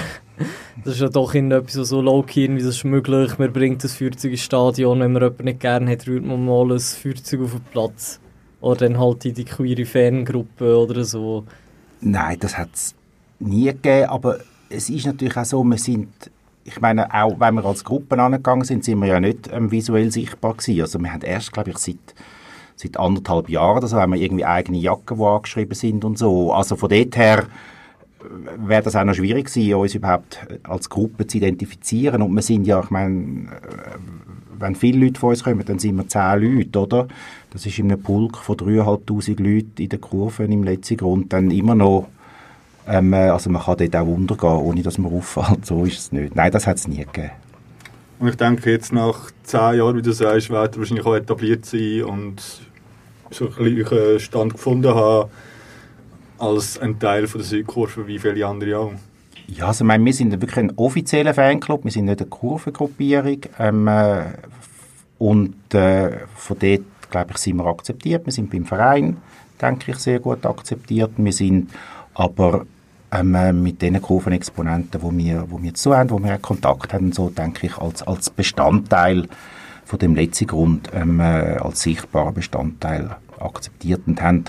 Das ist ja doch etwas so low-key, wie das ist möglich. Man bringt das Feuerzeug ins Stadion, wenn man jemanden nicht gerne hat, rührt man mal ein Feuerzeug auf den Platz. Oder dann halt in die queere Fangruppe oder so. Nein, das hat es nie gegeben, aber es ist natürlich auch so, wir sind, ich meine, auch wenn wir als Gruppen angegangen sind, sind wir ja nicht ähm, visuell sichtbar gewesen. Also wir haben erst, glaube ich, seit, seit anderthalb Jahren oder so, haben wir irgendwie eigene Jacken, die angeschrieben sind und so. Also von dort her wäre das auch noch schwierig gewesen, uns überhaupt als Gruppe zu identifizieren. Und wir sind ja, ich meine, äh, wenn viele Leute von uns kommen, dann sind wir zehn Leute, oder? Das ist in einem Pulk von 3'500 Leuten in der Kurve im letzten Grund dann immer noch ähm, äh, also man kann dort auch untergehen, ohne dass man auffällt. So ist es nicht. Nein, das hat es nie gegeben. Und ich denke, jetzt nach zehn Jahren, wie du sagst, wird er wahrscheinlich auch etabliert sein und so einen Stand gefunden haben als ein Teil von der Südkurve wie viele andere auch. Ja, also ich meine, wir sind wirklich ein offizieller Fanclub, wir sind nicht eine Kurvengruppierung. Ähm, äh, und äh, von dort, glaube ich, sind wir akzeptiert. Wir sind beim Verein, denke ich, sehr gut akzeptiert. Wir sind aber ähm, äh, mit den Kurvenexponenten, wo wir, wo wir zu haben, wo wir Kontakt haben, so denke ich, als, als Bestandteil von dem letzten Grund, ähm, äh, als sichtbarer Bestandteil akzeptiert und haben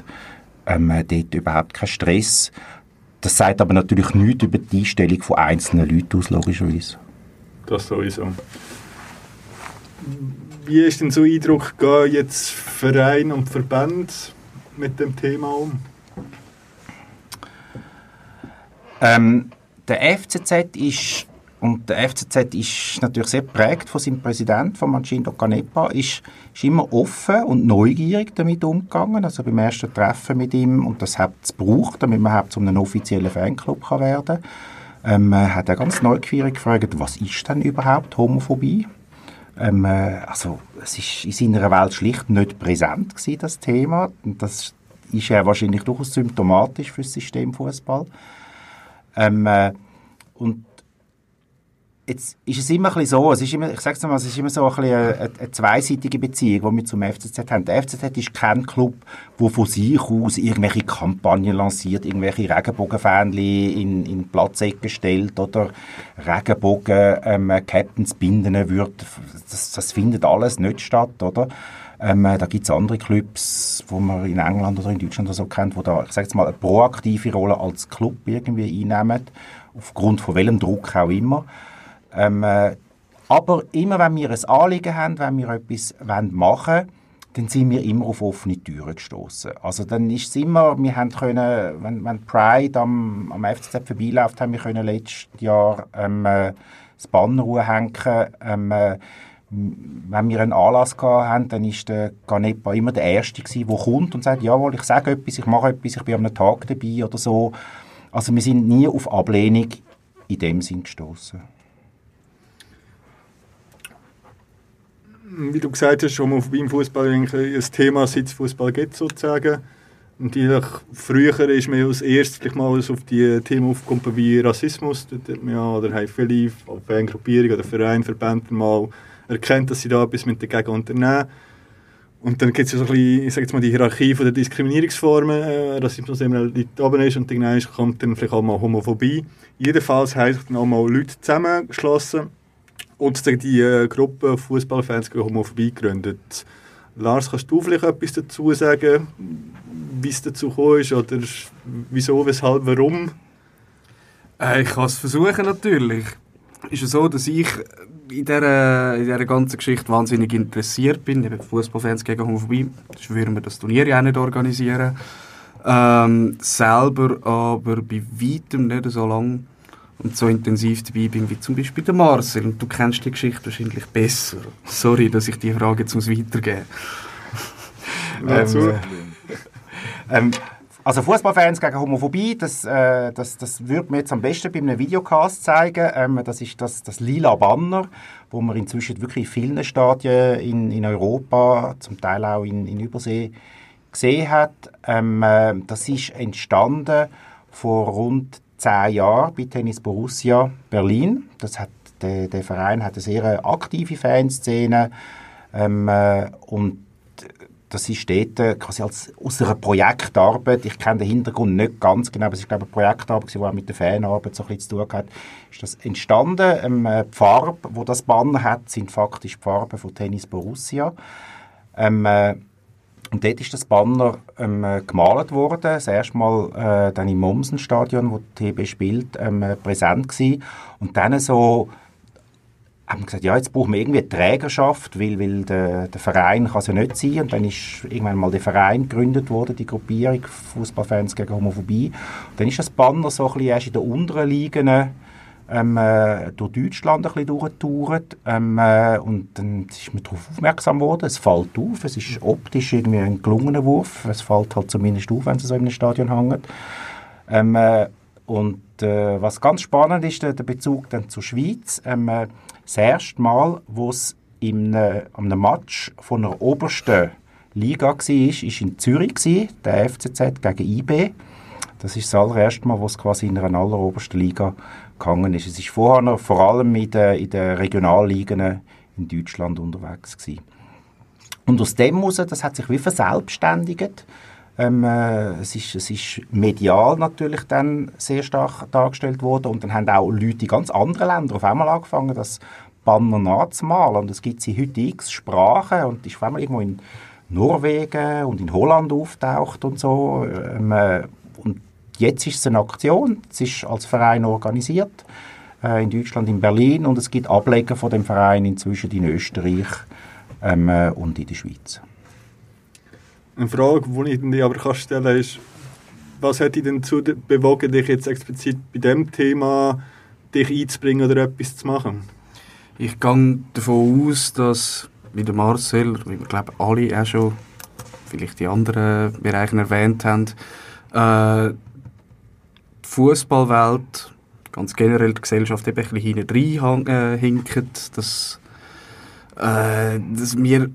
ähm, äh, dort überhaupt keinen Stress. Das sagt aber natürlich nichts über die Einstellung von einzelnen Leuten aus, logischerweise. Das sowieso. Wie ist denn so ein Eindruck, gehen jetzt Verein und Verband mit dem Thema um? Ähm, der FCZ ist und der FCZ ist natürlich sehr prägt von seinem Präsidenten, von Mancindo Canepa, ist, ist immer offen und neugierig damit umgegangen. Also beim ersten Treffen mit ihm, und das hat es gebraucht, damit man überhaupt zu einem offiziellen Fanclub kann werden kann, ähm, hat er ganz neugierig gefragt, was ist denn überhaupt Homophobie? Ähm, äh, also es ist in seiner Welt schlicht nicht präsent gewesen, das Thema. Und das ist ja wahrscheinlich durchaus symptomatisch für das System Fußball. Ähm, äh, und jetzt ist es immer ein bisschen so, es ist immer, ich sag's mal, es ist immer so ein bisschen eine, eine zweiseitige Beziehung, die wir zum FCZ haben. Der FCZ ist kein Club, der von sich aus irgendwelche Kampagnen lanciert, irgendwelche Regenbogenfähnchen in, in Platzecken stellt oder Regenbogen ähm, Captains binden wird. Das, das findet alles nicht statt, oder? Ähm, da gibt es andere Clubs, wo man in England oder in Deutschland oder so kennt, wo da, ich sage jetzt mal, eine proaktive Rolle als Club irgendwie einnehmen, aufgrund von welchem Druck auch immer. Ähm, äh, aber immer, wenn wir ein Anliegen haben, wenn wir etwas machen wollen, dann sind wir immer auf offene Türen gestoßen. Also dann ist es immer, wir haben können, wenn, wenn Pride am, am FCZ vorbeiläuft, haben wir können letztes Jahr ähm, äh, das Banner hängen. Ähm, äh, wenn wir einen Anlass hatten, dann war der Ganepa immer der Erste der kommt und sagt, jawohl, ich sage etwas, ich mache etwas, ich bin einem Tag dabei oder so. Also wir sind nie auf Ablehnung in dem Sinn gestoßen. Wie du gesagt hast, schon Homophobie im Fußball ein Thema, seit es Fußball gibt sozusagen. Und früher ist man als erstes mal auf die Themen aufgekommen wie Rassismus, ja, oder HIV, Fangruppierung oder Verein, Verbände mal erkennt, dass sie da etwas mit dagegen unternehmen. Und dann gibt es so ein bisschen, ich sage jetzt mal, die Hierarchie von der Diskriminierungsformen, äh, Rassismus immer Leute oben ist und dann kommt dann vielleicht auch mal Homophobie. Jedenfalls haben sich dann auch mal Leute zusammengeschlossen und die äh, Gruppe Fußballfans gegen Homophobie gegründet. Lars, kannst du vielleicht etwas dazu sagen, wie es dazu gekommen oder wieso, weshalb, warum? Äh, ich kann es versuchen natürlich. Ist es so, dass ich in dieser, in dieser ganzen Geschichte wahnsinnig interessiert bin. Eben Fußballfans gegen Homophobie. Sonst würden wir das Turnier ja auch nicht organisieren. Ähm, selber aber bei weitem nicht so lang und so intensiv dabei bin wie zum Beispiel der Marcel. Und du kennst die Geschichte wahrscheinlich besser. Sorry, dass ich die Frage jetzt muss weitergeben muss. (laughs) ähm, (laughs) ähm, also Fußballfans gegen Homophobie, das, äh, das, das würde mir jetzt am besten bei einem Videocast zeigen. Ähm, das ist das, das lila Banner, wo man inzwischen wirklich in vielen Stadien in, in Europa, zum Teil auch in, in Übersee, gesehen hat. Ähm, äh, das ist entstanden vor rund zehn Jahren bei Tennis Borussia Berlin. Das hat, der, der Verein hat eine sehr aktive Fanszene ähm, äh, und das ist dort äh, quasi als, aus einer Projektarbeit, ich kenne den Hintergrund nicht ganz genau, aber es ist glaube ich eine Projektarbeit, die auch mit der Fanarbeit so ein bisschen zu tun hat, ist das entstanden. Ähm, äh, die Farbe, wo das Banner hat, sind faktisch die Farben von Tennis Borussia. Ähm, äh, und dort ist das Banner ähm, äh, gemalt worden, das erste Mal äh, dann im Mommsen-Stadion, wo die TB spielt, ähm, äh, präsent gewesen. Und dann so haben wir gesagt, ja, jetzt brauchen wir irgendwie Trägerschaft, weil, weil der, der Verein kann es ja nicht sein. Und dann ist irgendwann mal der Verein gegründet worden, die Gruppierung Fußballfans gegen Homophobie. Und dann ist das Banner so ein bisschen erst in der unteren Ligen ähm, äh, durch Deutschland ein bisschen durchgetourt. Ähm, äh, und dann ist man darauf aufmerksam geworden. Es fällt auf, es ist optisch irgendwie ein gelungener Wurf. Es fällt halt zumindest auf, wenn es so in einem Stadion hängt. Ähm, äh, und äh, was ganz spannend ist, der, der Bezug dann zur Schweiz. Ähm, äh, das erste Mal, wo es in einem Match von der obersten Liga war, war in Zürich, gewesen, der FCZ gegen IB. Das ist das allererste Mal, wo es quasi in einer allerobersten Liga gegangen ist. Es ist vorher noch vor allem in den, in den Regionalligen in Deutschland unterwegs gewesen. Und aus dem heraus, das hat sich wie verselbstständigt. Ähm, äh, es, ist, es ist medial natürlich dann sehr stark dargestellt worden und dann haben auch Leute in ganz anderen Ländern auf einmal angefangen, das Banner nachzumalen und es gibt sie heute x Sprachen und ist auf einmal irgendwo in Norwegen und in Holland auftaucht und so ähm, äh, jetzt ist es eine Aktion, es ist als Verein organisiert äh, in Deutschland, in Berlin und es gibt Ableger von dem Verein inzwischen in Österreich ähm, äh, und in der Schweiz. Eine Frage, die ich dir aber kann stellen kann, ist, was hat dich denn dazu bewogen, dich jetzt explizit bei dem Thema dich einzubringen oder etwas zu machen? Ich gehe davon aus, dass, wie der Marcel, wie wir glaube alle auch schon, vielleicht die anderen Bereiche erwähnt haben, äh, Fußballwelt, ganz generell die Gesellschaft eben ein bisschen hinten äh, hinkt, dass, äh, dass wir ein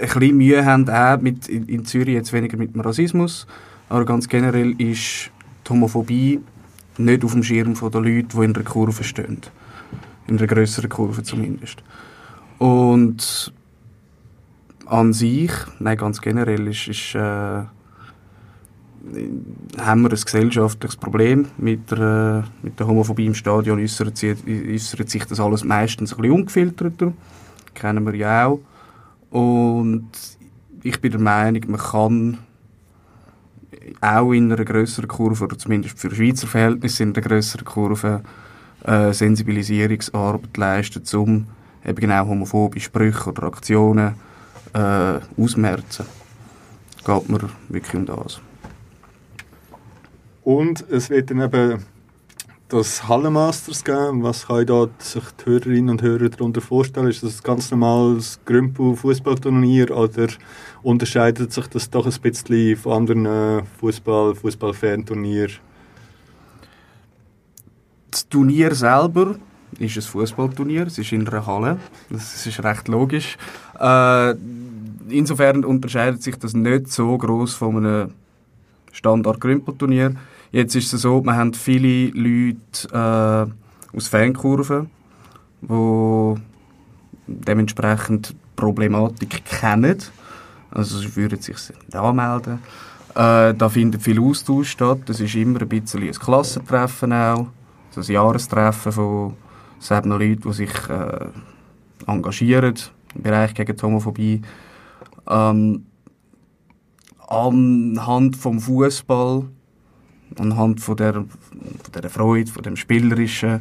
bisschen Mühe haben, auch mit, in, in Zürich jetzt weniger mit dem Rassismus, aber ganz generell ist die Homophobie nicht auf dem Schirm der Leute, die in der Kurve stehen. In einer größeren Kurve zumindest. Und an sich, nein, ganz generell, ist, ist, äh, haben wir ein gesellschaftliches Problem mit der, mit der Homophobie im Stadion. Äußert, sich das alles meistens ein bisschen ungefilterter. Kennen wir ja auch. Und ich bin der Meinung, man kann auch in einer größeren Kurve, oder zumindest für Schweizer Verhältnisse in einer größeren Kurve, äh, Sensibilisierungsarbeit leisten, um eben genau homophobe Sprüche oder Aktionen äh, ausmerzen. Geht mir wirklich um das. Und es wird dann eben das Hallenmasters geben. Was kann da sich die Hörerinnen und Hörer darunter vorstellen? Ist das ein ganz normales Grümpel-Fußballturnier oder unterscheidet sich das doch ein bisschen von anderen Fußball Fußball-Fan-Turnieren? Das Turnier selber ist ein Fußballturnier. Es ist in einer Halle. Das ist recht logisch. Äh, insofern unterscheidet sich das nicht so groß von einem Standard-Grümpelturnier. Jetzt ist es so, wir haben viele Leute äh, aus Fankurven, die dementsprechend Problematik kennen. Also sie würden sich anmelden. Äh, da findet viel Austausch statt. Das ist immer ein bisschen ein Klassentreffen auch. Also ein Jahrestreffen von selbst Leuten, die sich äh, engagieren im Bereich gegen die Homophobie. Ähm, anhand vom Fußball anhand von der, von der Freude, von dem Spielerischen,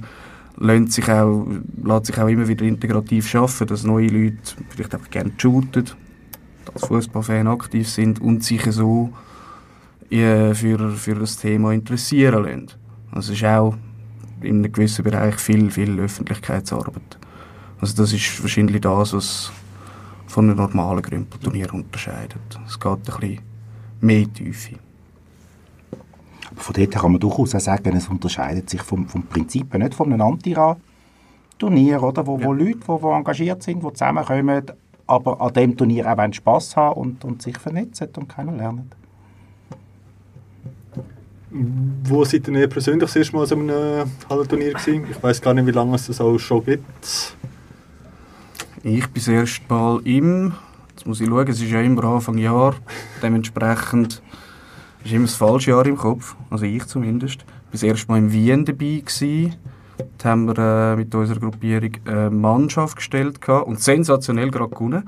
lässt sich, auch, lässt sich auch immer wieder integrativ schaffen, dass neue Leute vielleicht einfach gerne shooten, als Fußballfan aktiv sind und sich so für, für das Thema interessieren lassen. Also es ist auch in einem gewissen Bereich viel, viel Öffentlichkeitsarbeit. Also das ist wahrscheinlich das, was von einem normalen Grümpelturnier unterscheidet. Es geht ein bisschen mehr Tiefe. Von dort kann man durchaus auch sagen, es unterscheidet sich vom, vom Prinzip nicht von einem Antira-Turnier, oder? Wo, ja. wo Leute, die, engagiert sind, die zusammenkommen, aber an dem Turnier auch Spass haben und, und sich vernetzen und kennenlernen. Wo seid ihr persönlich das erste Mal an einem Hallenturnier gewesen? Ich weiß gar nicht, wie lange es das auch schon gibt. Ich bin das erste Mal im Jetzt muss ich schauen, es ist ja immer Anfang Jahr, dementsprechend ist immer das falsche Jahr im Kopf, also ich zumindest. Ich war das erste Mal in Wien dabei. Gewesen. Da haben wir äh, mit unserer Gruppierung eine Mannschaft gestellt gehabt und sensationell gerade gewonnen.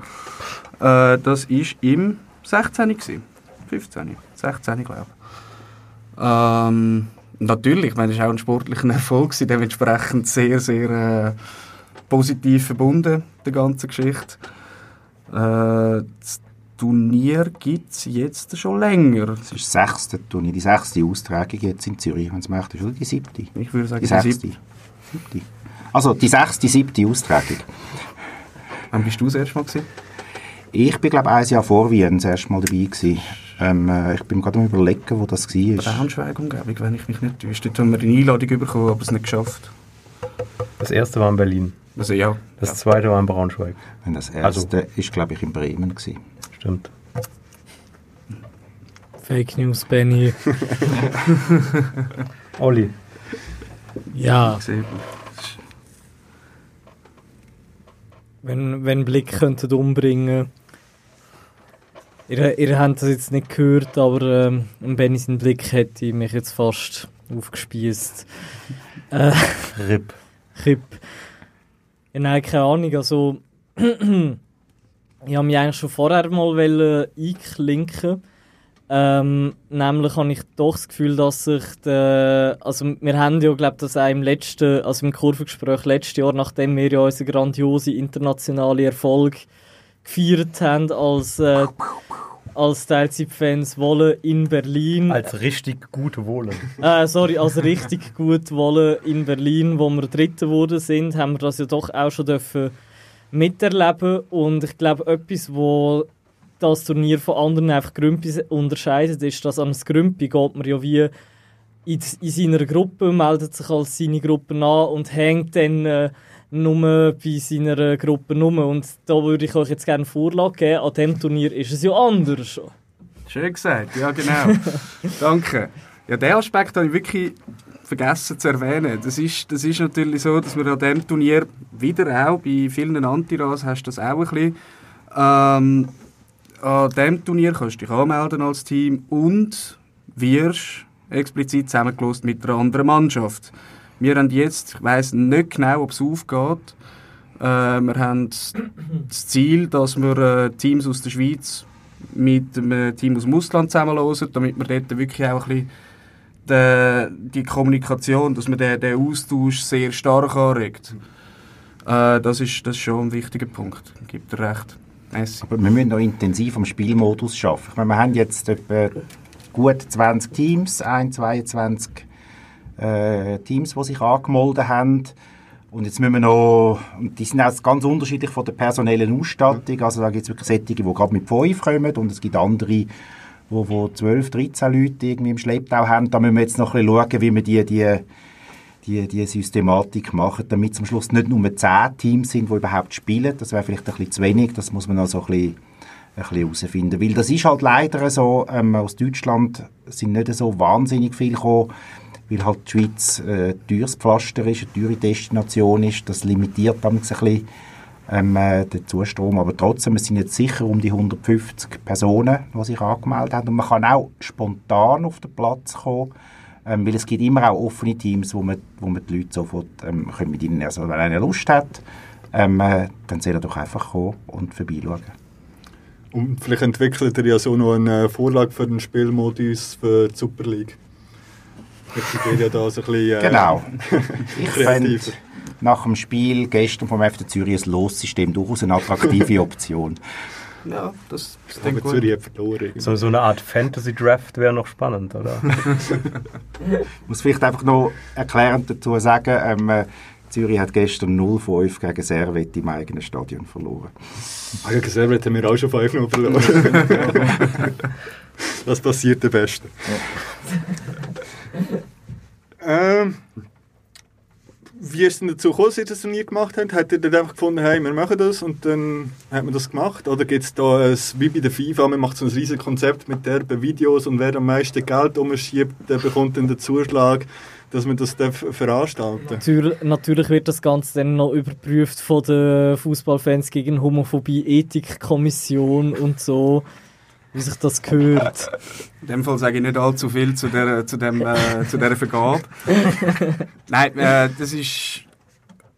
Äh, das war im 16. Gewesen. 15. 16. glaube ich. Ähm, natürlich, ich meine, das war auch ein sportlicher Erfolg, gewesen, dementsprechend sehr, sehr äh, positiv verbunden, der ganzen Geschichte. Äh, das Turnier gibt es jetzt schon länger. Das ist das sechste Turnier, die sechste Austragung jetzt in Zürich, wenn es möchtest, oder die siebte? Ich würde sagen, Die die sechste. siebte. Siebte. Also die sechste, siebte Austragung. Wann bist du das erste Mal gewesen? Ich bin, glaube ich, ein Jahr vor Wien das erste Mal dabei gewesen. Ähm, äh, ich bin gerade am überlegen, wo das war. Braunschweig-Umgebung, wenn ich mich nicht täusche. Dort haben wir eine Einladung bekommen, aber es nicht geschafft. Das erste war in Berlin. Also ja, Das zweite war in Braunschweig. Und das Also- erste ist, glaube ich, in Bremen gewesen. Stimmt. Fake News, Benny. (laughs) Olli. Ja, wenn, wenn Blick könntet umbringen. Ihr, ihr habt das jetzt nicht gehört, aber ähm, ein Benny sein Blick hätte mich jetzt fast aufgespießt. Äh, RIP. Kipp. Ja, nein, keine Ahnung. Also, (clears throat) ich habe mich eigentlich schon vorher mal wollen einklinken. Ähm, nämlich habe ich doch das Gefühl, dass sich der, also wir haben ja, glaube das auch im letzten, also im Kurvengespräch letztes Jahr, nachdem wir ja unseren grandiosen internationalen Erfolg gefeiert haben als, äh, als Teilzeitfans Wolle in Berlin. Als richtig gute Wohle. Äh, sorry, als richtig gut wollen in Berlin, wo wir Dritte geworden sind, haben wir das ja doch auch schon dürfen miterleben und ich glaube, etwas, wo das Turnier von anderen einfach Grümpi unterscheidet, ist, dass an das Grümpi geht man ja wie in, in seiner Gruppe, meldet sich als seine Gruppe an und hängt dann äh, nur bei seiner Gruppe rum. Und da würde ich euch jetzt gerne Vorlage geben. An diesem Turnier ist es ja anders. Schön gesagt, ja genau. (laughs) Danke. Ja, den Aspekt habe ich wirklich vergessen zu erwähnen. Das ist, das ist natürlich so, dass wir an diesem Turnier wieder auch, bei vielen Antiras hast du das auch ein bisschen, ähm, an diesem Turnier kannst du dich anmelden als Team und wirst explizit zusammengelost mit einer anderen Mannschaft. Wir haben jetzt, ich weiss nicht genau, ob es aufgeht, äh, wir haben das Ziel, dass wir äh, Teams aus der Schweiz mit einem Team aus dem Ausland zusammenlosen, damit wir dort wirklich auch ein bisschen die, die Kommunikation, dass man den, den Austausch sehr stark anregt. Äh, das, ist, das ist schon ein wichtiger Punkt. Gibt er recht. Messi. Aber wir müssen noch intensiv am Spielmodus arbeiten. Ich meine, wir haben jetzt etwa gut 20 Teams, 1, 22 äh, Teams, die sich angemeldet haben. Und jetzt müssen wir noch, und die sind auch ganz unterschiedlich von der personellen Ausstattung. Also da gibt es wirklich solche, die gerade mit 5 kommen und es gibt andere, die wo 12, 13 Leute irgendwie im Schlepptau haben. Da müssen wir jetzt noch ein bisschen schauen, wie wir die, die, die, die Systematik machen, damit zum Schluss nicht nur 10 Teams sind, die überhaupt spielen. Das wäre vielleicht ein bisschen zu wenig, das muss man noch so ein bisschen ein herausfinden. Weil das ist halt leider so, ähm, aus Deutschland sind nicht so wahnsinnig viele gekommen, weil halt die Schweiz äh, ein teures Pflaster ist, eine teure Destination ist. Das limitiert dann ein bisschen ähm, äh, den Zustrom. Aber trotzdem, es sind jetzt sicher um die 150 Personen, die sich angemeldet haben. Und man kann auch spontan auf den Platz kommen, ähm, weil es gibt immer auch offene Teams, wo man, wo man die Leute sofort ähm, können mit ihnen, also wenn einer Lust hat, ähm, äh, dann soll er doch einfach kommen und vorbeischauen. Und vielleicht entwickelt ihr ja so noch eine Vorlage für den Spielmodus für die Super League. Seid ihr ja da so ein bisschen... Äh, Genau. (laughs) Ich fände. Nach dem Spiel gestern vom FC Zürich ein Lossystem durchaus eine attraktive (laughs) Option. Ja, das, Aber denke ich Zürich hat verloren. So, so eine Art Fantasy-Draft wäre noch spannend, oder? Ich (laughs) muss vielleicht einfach noch erklärend dazu sagen, ähm, äh, Zürich hat gestern 0-5 gegen Servet im eigenen Stadion verloren. Ah, ja, Servet haben wir auch schon 5 noch verloren. (laughs) das passiert der Beste. ähm, wie ist es denn dazu gekommen, dass ihr das Turnier gemacht habt? Habt ihr dann einfach gefunden, hey, wir machen das und dann hat man das gemacht? Oder gibt es da ein, wie bei der FIFA, man macht so ein riesiges Konzept mit derben Videos und wer am meisten Geld umschiebt, der bekommt dann den Zuschlag. dass man das darf veranstalten Natür natürlich wird das Ganze dann noch überprüft von der Fußballfans gegen Homophobie Ethikkommission und so, wie sich das gehört. In dem Fall sage ich nicht allzu viel zu der, zu dem, äh, zu dieser Vergabe. Nein, äh, das ist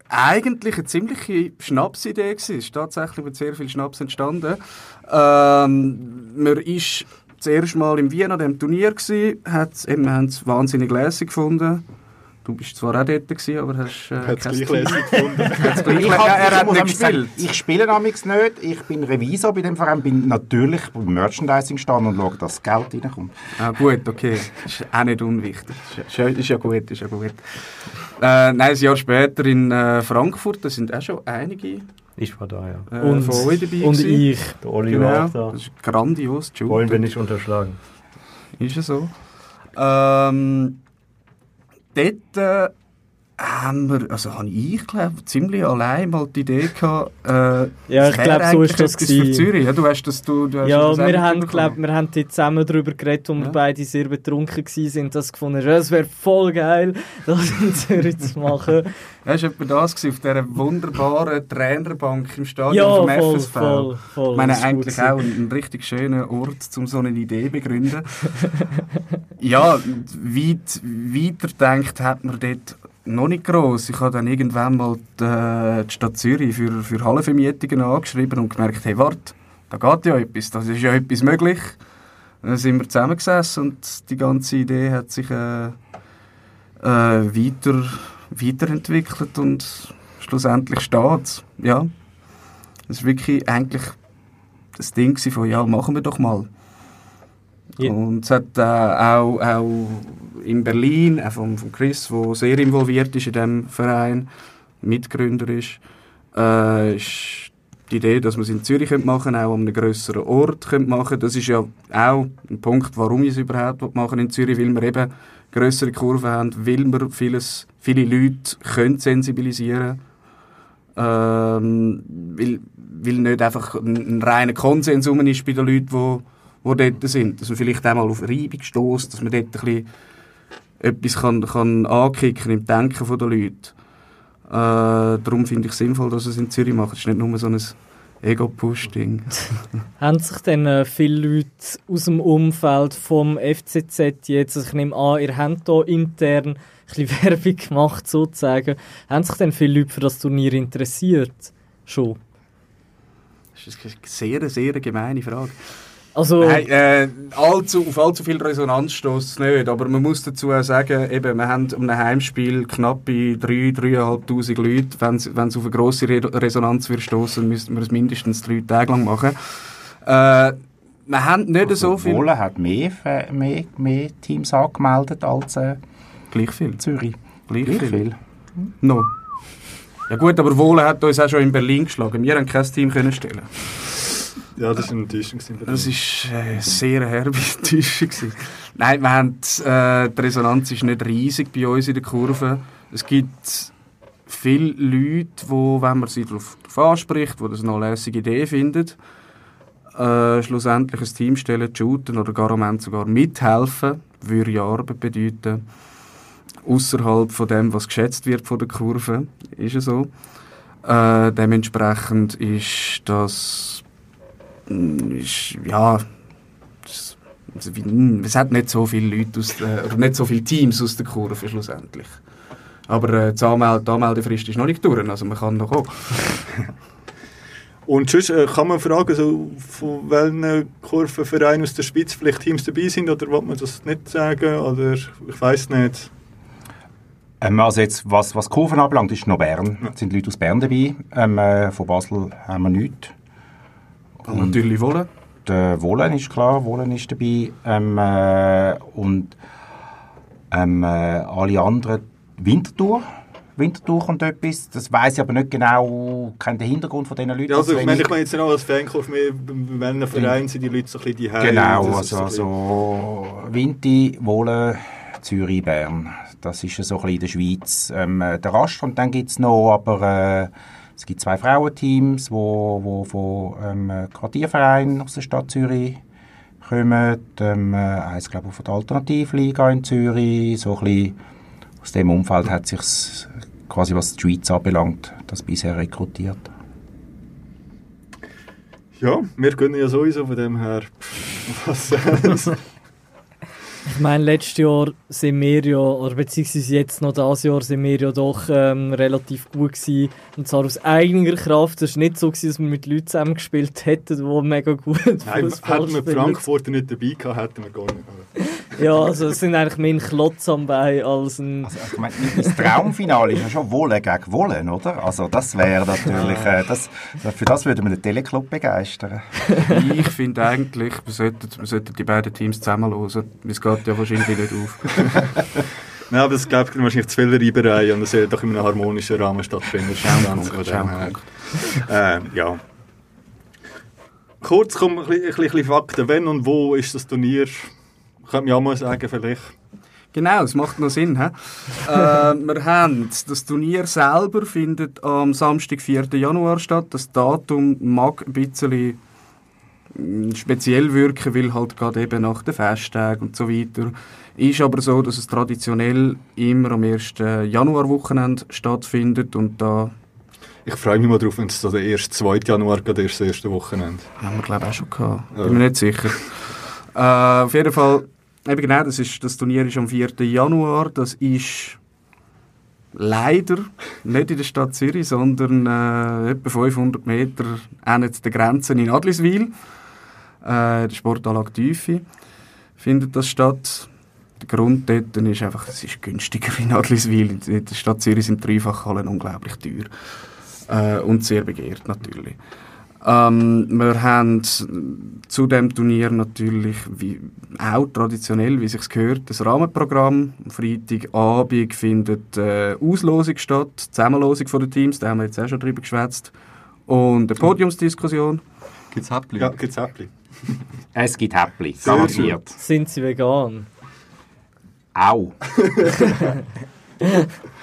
eigentlich eine ziemliche Schnapsidee. Es ist tatsächlich mit sehr viel Schnaps entstanden. Ähm, man ist das erste Mal im Wien an dem Turnier gewesen, hat eben, haben es wahnsinnig lässig gefunden. Du bist zwar auch dort gewesen, aber hast äh, Hat es kein gleich Team- lässig gefunden. (laughs) hat's Ich, hab, er hat nicht nämlich sagen, gespielt. ich spiele nämlich nicht. Ich bin Revisor bei dem Verein, bin natürlich beim Merchandising-Stand und schaue, dass das Geld reinkommt. Ah, gut, okay. Ist auch nicht unwichtig. Ist, ja- ist ja gut, ist ja gut. Äh, nein, ein Jahr später in äh, Frankfurt, da sind auch schon einige Ich war da, ja. äh, Und, von euch dabei und gewesen. ich. Der Oli Genau, war auch da. das ist grandios. die Wollen wir nicht unterschlagen. Ist ja so. Ähm, dort äh, haben wir, also habe ich glaube ziemlich allein mal die Idee gehabt, äh, Ja, ich glaube, so ist das für. Zürich. Ja, du hast das, du, du hast Ja, das wir haben, glaub, wir haben dort zusammen darüber geredet, und Ja. wir beide sehr betrunken waren, dass gefunden haben, es wäre voll geil, das (laughs) in Zürich zu machen. Ja, das war etwa das gewesen, auf dieser wunderbaren Trainerbank im Stadion ja, vom FSV. voll, voll. Ich meine, das eigentlich auch ein, ein richtig schöner Ort, um so eine Idee zu begründen. (laughs) ja, weit, weiter denkt hat man dort noch nicht gross. Ich habe dann irgendwann mal die, äh, die Stadt Zürich für, für Hallenvermietungen angeschrieben und gemerkt, hey, warte, da geht ja etwas, da ist ja etwas möglich. Dann sind wir zusammengesessen und die ganze Idee hat sich äh, äh, weiter, weiterentwickelt und schlussendlich steht es. Ja. Es war wirklich eigentlich das Ding von, ja, machen wir doch mal. Ja. Und es hat äh, auch, auch in Berlin, auch von, von Chris, der sehr involviert ist in diesem Verein, Mitgründer ist, äh, ist die Idee, dass man es in Zürich könnte machen auch an einem grösseren Ort könnte machen Das ist ja auch ein Punkt, warum ich es überhaupt machen in Zürich, weil wir eben grössere Kurven haben, weil wir vieles, viele Leute können sensibilisieren ähm, weil, weil nicht einfach ein, ein reiner Konsens ist bei den Leuten, die, die dort sind. Dass man vielleicht einmal auf Reibung stößt, dass man dort ein bisschen etwas kann, kann ankicken im Denken der Leute. Äh, darum finde ich es sinnvoll, dass es in Zürich macht. Es ist nicht nur so ein Ego-Push-Ding. (laughs) Haben sich dann äh, viele Leute aus dem Umfeld vom FCZ jetzt, also ich nehme an, ihr habt da intern ein bisschen (laughs) Werbung gemacht sozusagen, haben sich dann viele Leute für das Turnier interessiert? Schon. Das ist eine sehr, sehr gemeine Frage. Also, Nein, äh, allzu, auf allzu viel Resonanz stößt es nicht. Aber man muss dazu auch sagen, eben, wir haben um ein Heimspiel knappe 3'000, 3'500 Leute. Wenn es auf eine grosse Re Resonanz wird stoßen, müssten wir es mindestens drei Tage lang machen. Äh, wir haben nicht so viel... Wohlen hat mehr, mehr, mehr Teams angemeldet als äh, Gleich viel. Zürich. Gleich, Gleich viel. viel. No. Ja gut, aber Wohlen hat uns auch schon in Berlin geschlagen. Wir haben kein Team können stellen. Ja, das war eine Enttäuschung. Das war äh, sehr herbe (laughs) Enttäuschung. Nein, wir haben, äh, die Resonanz ist nicht riesig bei uns in der Kurve. Es gibt viele Leute, wo, wenn man sie darauf anspricht, die das eine lässige Idee finden, äh, schlussendlich ein Team stellen, shooten oder gar am Ende sogar mithelfen, würde ja Arbeit bedeuten. Außerhalb von dem, was geschätzt wird von der Kurve, ist es so. Äh, dementsprechend ist das ist, ja es, also es hat nicht so viele Leute aus der, oder nicht so viele Teams aus der Kurve schlussendlich. Aber äh, die, Anmel die Anmeldefrist ist noch nicht durch, also man kann noch kommen. (laughs) Und sonst äh, kann man fragen, so, von welchen Kurvenvereinen aus der Schweiz vielleicht Teams dabei sind, oder will man das nicht sagen, oder ich weiß nicht. Ähm, also jetzt, was, was Kurven anbelangt, ist noch Bern. Es sind Leute aus Bern dabei. Ähm, äh, von Basel haben wir nichts. Und natürlich wollen. Der Wohlen ist klar, Wohlen ist dabei. Ähm, äh, und ähm, äh, alle anderen Winterthur. Winterthur kommt etwas. Das weiß ich aber nicht genau, kenne den Hintergrund von diesen Leuten. Ja, also ich Wenn meine, ich meine jetzt nicht als Fanclub, bei welchen Vereinen sind die Leute so ein bisschen die Genau, also, also Vinti, Wohlen, Zürich, Bern. Das ist ja so ein bisschen in der Schweiz ähm, äh, der Rast. Und dann gibt es noch, aber äh, es gibt zwei Frauenteams, wo, wo von ähm, äh, Quartiervereinen aus der Stadt Zürich kommen. Ähm, äh, eins, glaube ich, von der Alternativliga in Zürich, so ein bisschen aus dem Umfeld hat sich quasi was die Schweiz anbelangt, das bisher rekrutiert. Ja, wir gönnen ja sowieso von dem her. (laughs) Was, Ich meine, letztes Jahr sind wir ja, oder beziehungsweise jetzt noch dieses Jahr, sind wir ja doch ähm, relativ gut gewesen. Und zwar aus eigener Kraft. Es war nicht so, gewesen, dass wir mit Leuten zusammengespielt hätten, die mega gut Nein, Fußball hätten wir. Frankfurter nicht dabei gehabt, hätten wir gar nicht. Ja, also es sind eigentlich mehr ein Klotz am Bein als ein... Also, ich meine, das Traumfinale ist ja schon Wolle gegen Wolle, oder? Also das wäre natürlich, äh, das, für das würde man den Teleclub begeistern. ich finde eigentlich, wir sollten, wir sollten die beiden Teams zusammenlosen. Es geht ja wahrscheinlich nicht auf. (laughs) Nein, aber es gibt wahrscheinlich zu viele Reibereien und es soll doch in einem harmonischen Rahmen stattfinden. Schaupunkt, dem her. Schaupunkt. Ähm, ja. Kurz kommen ein bisschen, ein bisschen Fakten. Wenn und wo ist das Turnier? Könnte man auch mal sagen, vielleicht. Genau, es macht noch Sinn. He? äh, (laughs) wir haben das Turnier selber findet am Samstag, 4. Januar statt. Das Datum mag ein bisschen mm, speziell wirken, weil halt gerade eben nach den Festtagen und so weiter. Ist aber so, dass es traditionell immer am 1. Januarwochenende stattfindet und da Ich freue mich mal drauf, wenn es so der 1. 2. Januar gerade ist, das erste Wochenende. haben wir glaube ich auch schon gehabt. Ja. Bin mir nicht sicher. äh, auf jeden Fall, eben genau, das, ist, das Turnier ist am 4. Januar. Das ist leider nicht in der Stadt Zürich, sondern äh, etwa 500 Meter an der Grenze in Adliswil. Äh, der Sportanlage Tiefe findet das statt. Der Grund dort ist einfach, es ist günstiger in Adliswil. In der Stadt Zürich sind Dreifachhallen unglaublich teuer. Äh, und sehr begehrt natürlich. Ähm, wir haben zu dem Turnier natürlich wie, auch traditionell, wie sich gehört, das Rahmenprogramm. Am Freitagabend findet äh, Auslosung statt, Zusammenlosung von den Teams, da haben wir jetzt auch schon drüber geschwätzt. Und eine Podiumsdiskussion. Gibt es Häppchen? Ja, gibt's Äppli. (laughs) Es gibt Häppli, garantiert. Sind sie vegan? Auch. (laughs) (laughs)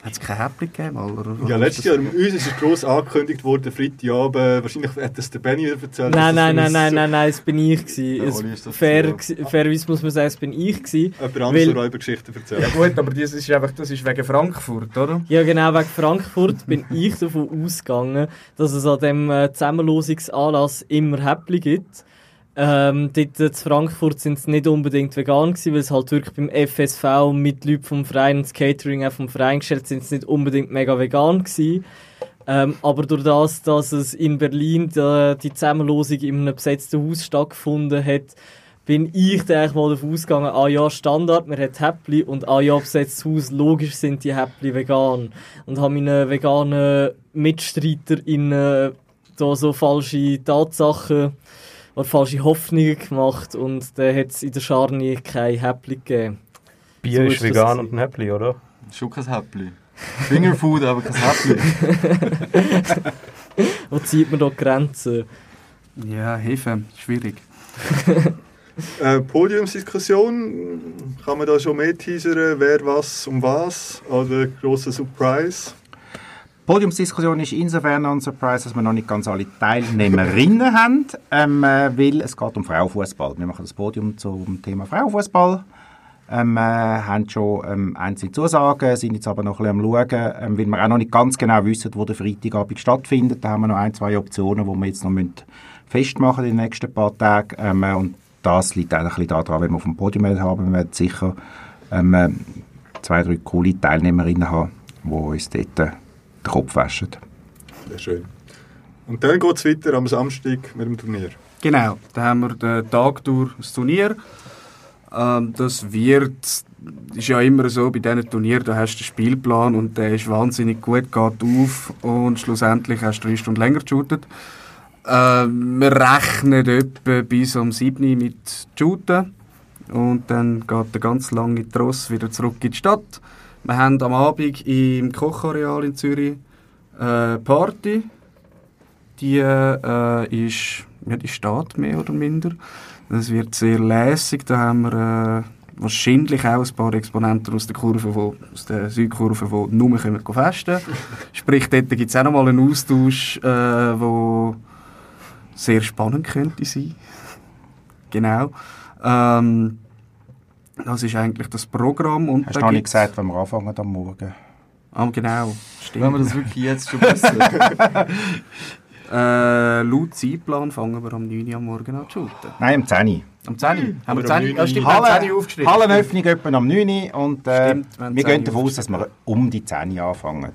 Hat es kein Häppchen gegeben? Oder? Ja, letztes Jahr, uns ist es gross angekündigt worden, Freitagabend. Wahrscheinlich hat das der Benny erzählt. Nein, nein, nein, nein, nein, nein, es bin ich gewesen. Fair, gsi- fairerweise muss man sagen, es bin ich gewesen. Jemand Weil- anderes Räubergeschichten erzählt. Ja gut, aber das ist, einfach, das ist wegen Frankfurt, oder? Ja, genau, wegen Frankfurt bin (laughs) ich davon ausgegangen, dass es an dem äh, Zusammenlosungsanlass immer Häppli gibt. Ähm, dort in Frankfurt sind es nicht unbedingt vegan gewesen, weil es halt wirklich beim FSV mit Leuten vom Verein und das Catering auch vom Verein gestellt sind, es nicht unbedingt mega vegan gewesen. Ähm, aber durch das, dass es in Berlin die, die Zusammenlosung in einem besetzten Haus stattgefunden hat, bin ich dann mal davon ausgegangen, ah ja, Standard, man hat Häppli und ah ja, besetztes Haus, logisch sind die Häppli vegan. Und habe meinen veganen MitstreiterInnen da so falsche Tatsachen oder falsche Hoffnungen gemacht und dann hat es in der Scharni kein Häppli gegeben. Bier So ist vegan und ein Häppli, oder? Schon kein Häppchen. Fingerfood, aber kein Häppchen. (laughs) Wo zieht man da die Grenzen? Ja, Hefe, schwierig. (laughs) Äh, Podiumsdiskussion, kann man da schon mehr teasern, wer was um was? Oder grosser Surprise? Podiumsdiskussion ist insofern ein Surprise, dass wir noch nicht ganz alle Teilnehmerinnen (laughs) haben, ähm, äh, weil es geht um Frauenfußball. Wir machen das Podium zum Thema Frauenfußball. Ähm, äh, haben schon ähm, einzelne Zusagen, sind jetzt aber noch ein bisschen am Schauen, ähm, weil wir auch noch nicht ganz genau wissen, wo der Freitagabend stattfindet. Da haben wir noch ein, zwei Optionen, die wir jetzt noch müssen festmachen in den nächsten paar Tagen. Ähm, äh, und das liegt eigentlich ein bisschen daran, wenn wir auf dem Podium haben, wir werden sicher ähm, äh, zwei, drei coole Teilnehmerinnen haben, die uns dort den Kopf waschen. Sehr schön. Und dann geht es weiter am Samstag mit dem Turnier. Genau, da haben wir den Tag durch das Turnier. Ähm, das wird, ist ja immer so, bei diesen Turnieren, da hast du den Spielplan und der ist wahnsinnig gut, geht auf und schlussendlich hast du drei Stunden länger geshootet. Ähm, wir rechnen etwa bis um 7 Uhr mit Shooten und dann geht der ganz lange Tross wieder zurück in die Stadt. Wir haben am Abend im Kochareal in Zürich eine Party. Die äh, ist, ja, die steht mehr oder minder. Das wird sehr lässig. Da haben wir äh, wahrscheinlich auch ein paar Exponenten aus der Kurve, wo, aus der Südkurve, die nur können festen Sprich, dort gibt es auch nochmal einen Austausch, äh, wo sehr spannend könnte sein. Genau. Ähm, Das ist eigentlich das Programm. Und Hast da du noch nicht gesagt, wenn wir anfangen am Morgen? Ah, genau. Wenn wir Stimmt. das wirklich jetzt schon wissen. (laughs) Äh, laut Zeitplan fangen wir am 9 Uhr am Morgen an zu shooten. Nein, um 10 Uhr. Am 10 Uhr. Haben wir Oder 10 am Uhr? 9 Ja, stimmt, wir haben 10 Uhr aufgeschrieben. Hallenöffnung etwa am 9 Uhr und äh, Stimmt, wir haben wir 10 gehen davon aus, dass wir um die 10 Uhr anfangen.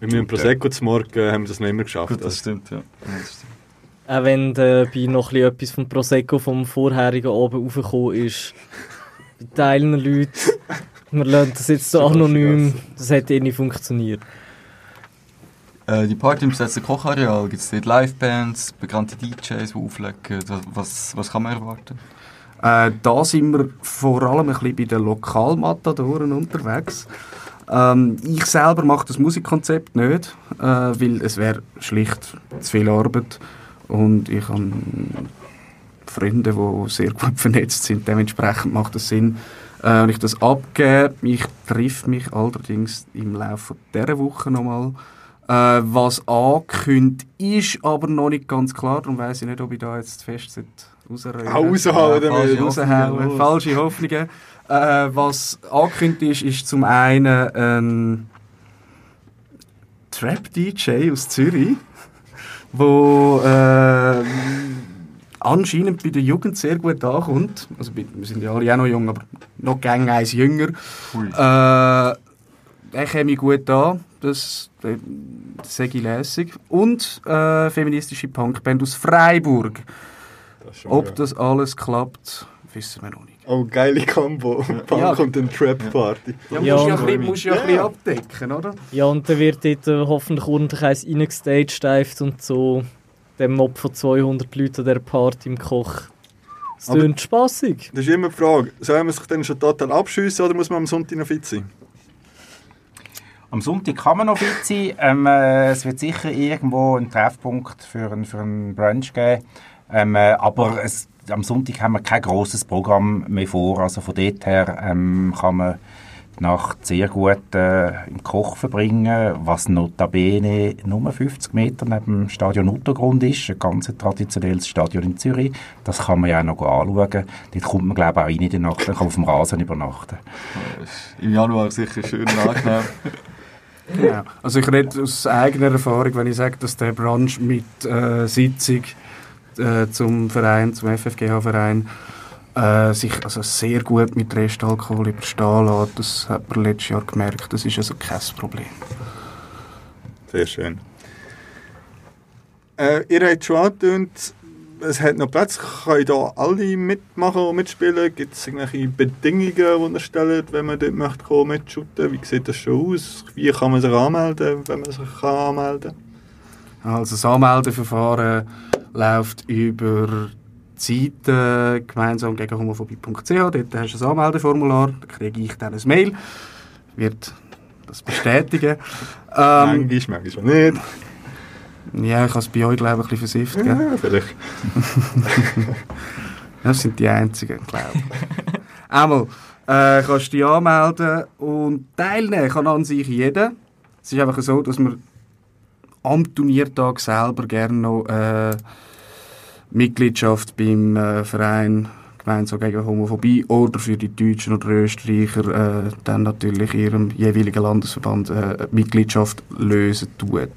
Mit meinem Prosecco zum Morgen äh, haben wir das noch immer geschafft. Gut, das stimmt, ja. Das stimmt. Auch wenn dabei noch ein bisschen etwas vom Prosecco vom vorherigen Abend raufgekommen ist. Bei Teilen Leuten, wir lernen das jetzt so anonym, das hat eh nicht funktioniert. Äh, die Party im besetzten Kochareal, gibt es dort Livebands, bekannte DJs, die auflegen? Was- Was, was kann man erwarten? Äh, da sind wir vor allem ein bisschen bei den Lokalmatadoren unterwegs. Ähm, ich selber mache das Musikkonzept nicht, äh, weil es wäre schlicht zu viel Arbeit und ich habe Freunde, die sehr gut vernetzt sind. Dementsprechend macht es Sinn, äh, wenn ich das abgebe. Ich treffe mich allerdings im Laufe dieser Woche nochmal. Äh, was angekündigt ist, aber noch nicht ganz klar. Darum weiss ich nicht, ob ich da jetzt fest rausrollen Auch raushauen ja, damit. raushauen. Falsche Hoffnungen. Äh, was angekündigt ist, ist zum einen ein Trap-DJ aus Zürich, wo äh, anscheinend bei der Jugend sehr gut ankommt. Also wir sind ja alle auch noch jung, aber noch gang eins jünger. Ui. Äh, der käme gut an, das, das, das sage ich lässig. Und äh, feministische Punkband aus Freiburg. das Ob geil. das alles klappt, wissen wir noch nicht. Oh, geile Combo. (laughs) Punk Ja. und dann Trap-Party. Ja, Ja, musst ja, und- ein bisschen, musst ja, ein Ja. bisschen abdecken, oder? Ja, und dann wird dort äh, hoffentlich ordentlich eins reingestaged und so. Der Mob von 200 Leuten an dieser Party im Koch. Es Aber- klingt spassig. Das ist immer die Frage, soll man sich dann schon total abschiessen oder muss man am Sonntag noch fit sein? Am Sonntag kann man noch fit sein. Ähm, äh, es wird sicher irgendwo einen Treffpunkt für einen, für einen Brunch geben. Ähm, äh, aber es, am Sonntag haben wir kein grosses Programm mehr vor. Also von dort her ähm, kann man die Nacht sehr gut äh, im Koch verbringen, was notabene nur 50 Meter neben dem Stadion Untergrund ist. Ein ganz traditionelles Stadion in Zürich. Das kann man ja auch noch anschauen. Dort kommt man glaube ich auch rein in der Nacht. Dann kann man auf dem Rasen übernachten. Das ist Im Januar sicher schön angenehm. (laughs) Genau. Also ich rede aus eigener Erfahrung, wenn ich sage, dass der Brunch mit äh, Sitzung äh, zum Verein, zum FFGH-Verein, äh, sich also sehr gut mit Restalkohol überstehen lässt. Das hat man letztes Jahr gemerkt. Das ist also kein Problem. Sehr schön. Äh, ihr habt schon angetönt, es hat noch Platz. Können da alle mitmachen und mitspielen? Gibt es irgendwelche Bedingungen, die ihr stellt, wenn man dort möchte kommen, mitshooten? Wie sieht das schon aus? Wie kann man sich anmelden, wenn man sich kann anmelden Also das Anmeldeverfahren läuft über Seite gemeinsam gegen homophobie.ch. Dort hast du ein Anmeldeformular, da kriege ich dann ein Mail, wird das bestätigen. (laughs) Ähm, Manchmal, manchmal nicht. ja, ich habe es bei euch, glaube ich, ein bisschen versifft. Gell? Ja, vielleicht. (laughs) Das sind die einzigen, glaube ich. (laughs) Einmal äh, kannst du dich anmelden und teilnehmen kann an sich jeder. Es ist einfach so, dass man am Turniertag selber gerne noch äh, Mitgliedschaft beim äh, Verein gemeinsam gegen Homophobie oder für die Deutschen oder Österreicher äh, dann natürlich ihrem jeweiligen Landesverband äh, Mitgliedschaft lösen tut.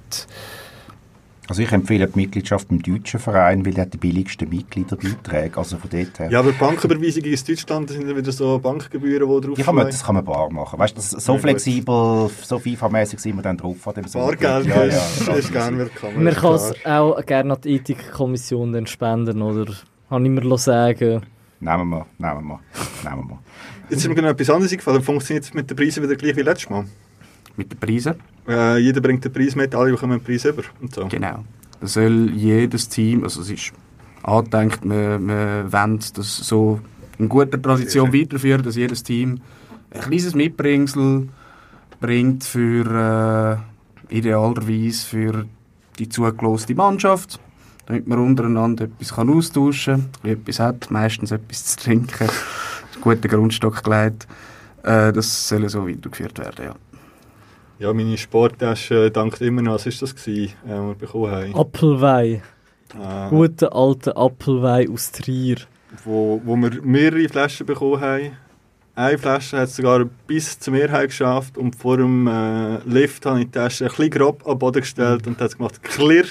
Also ich empfehle die Mitgliedschaft beim deutschen Verein, weil der hat die billigsten Mitgliederbeiträge. Also von dort her. Ja, aber Banküberweisungen ins Deutschland sind dann wieder so Bankgebühren, die drauf Die kann man, das kann man bar machen. Weißt du, das- so Ja, gut. flexibel, so FIFA-mäßig sind wir dann drauf an dem Sonntag. Bargeld Ja, ja, ist, das ist gerne willkommen. Man kann es auch gerne an die Ethikkommission dann spenden, oder? Habe ich mir sagen Nehmen wir, nehmen wir, nehmen wir. Jetzt ist mir genau etwas anderes eingefallen. Funktioniert es mit den Preisen wieder gleich wie letztes Mal? Mit den Preisen. Äh, jeder bringt den Preis mit, alle bekommen einen Preis über. Und so. Genau. Da soll jedes Team, also es ist angedenkt, wir, wir wollen das so in guter Tradition weiterführen, dass jedes Team ein kleines Mitbringsel bringt für äh, idealerweise für die zugeloste Mannschaft, damit man untereinander etwas kann austauschen kann, etwas hat, meistens etwas zu trinken, einen (laughs) guten Grundstock gelegt. Äh, das soll so weitergeführt werden, ja. Ja, meine Sporttasche dankt immer noch. Was war das, gewesen, äh, was wir bekommen haben? Apfelwein. Äh, Guter alter Apfelwein aus Trier. wo, wo wir mehrere Flaschen bekommen haben. eine Flasche hat es sogar bis zu mir heim geschafft und vor dem äh, Lift habe ich die Tasche ein bisschen grob am Boden gestellt und hat es gemacht klirr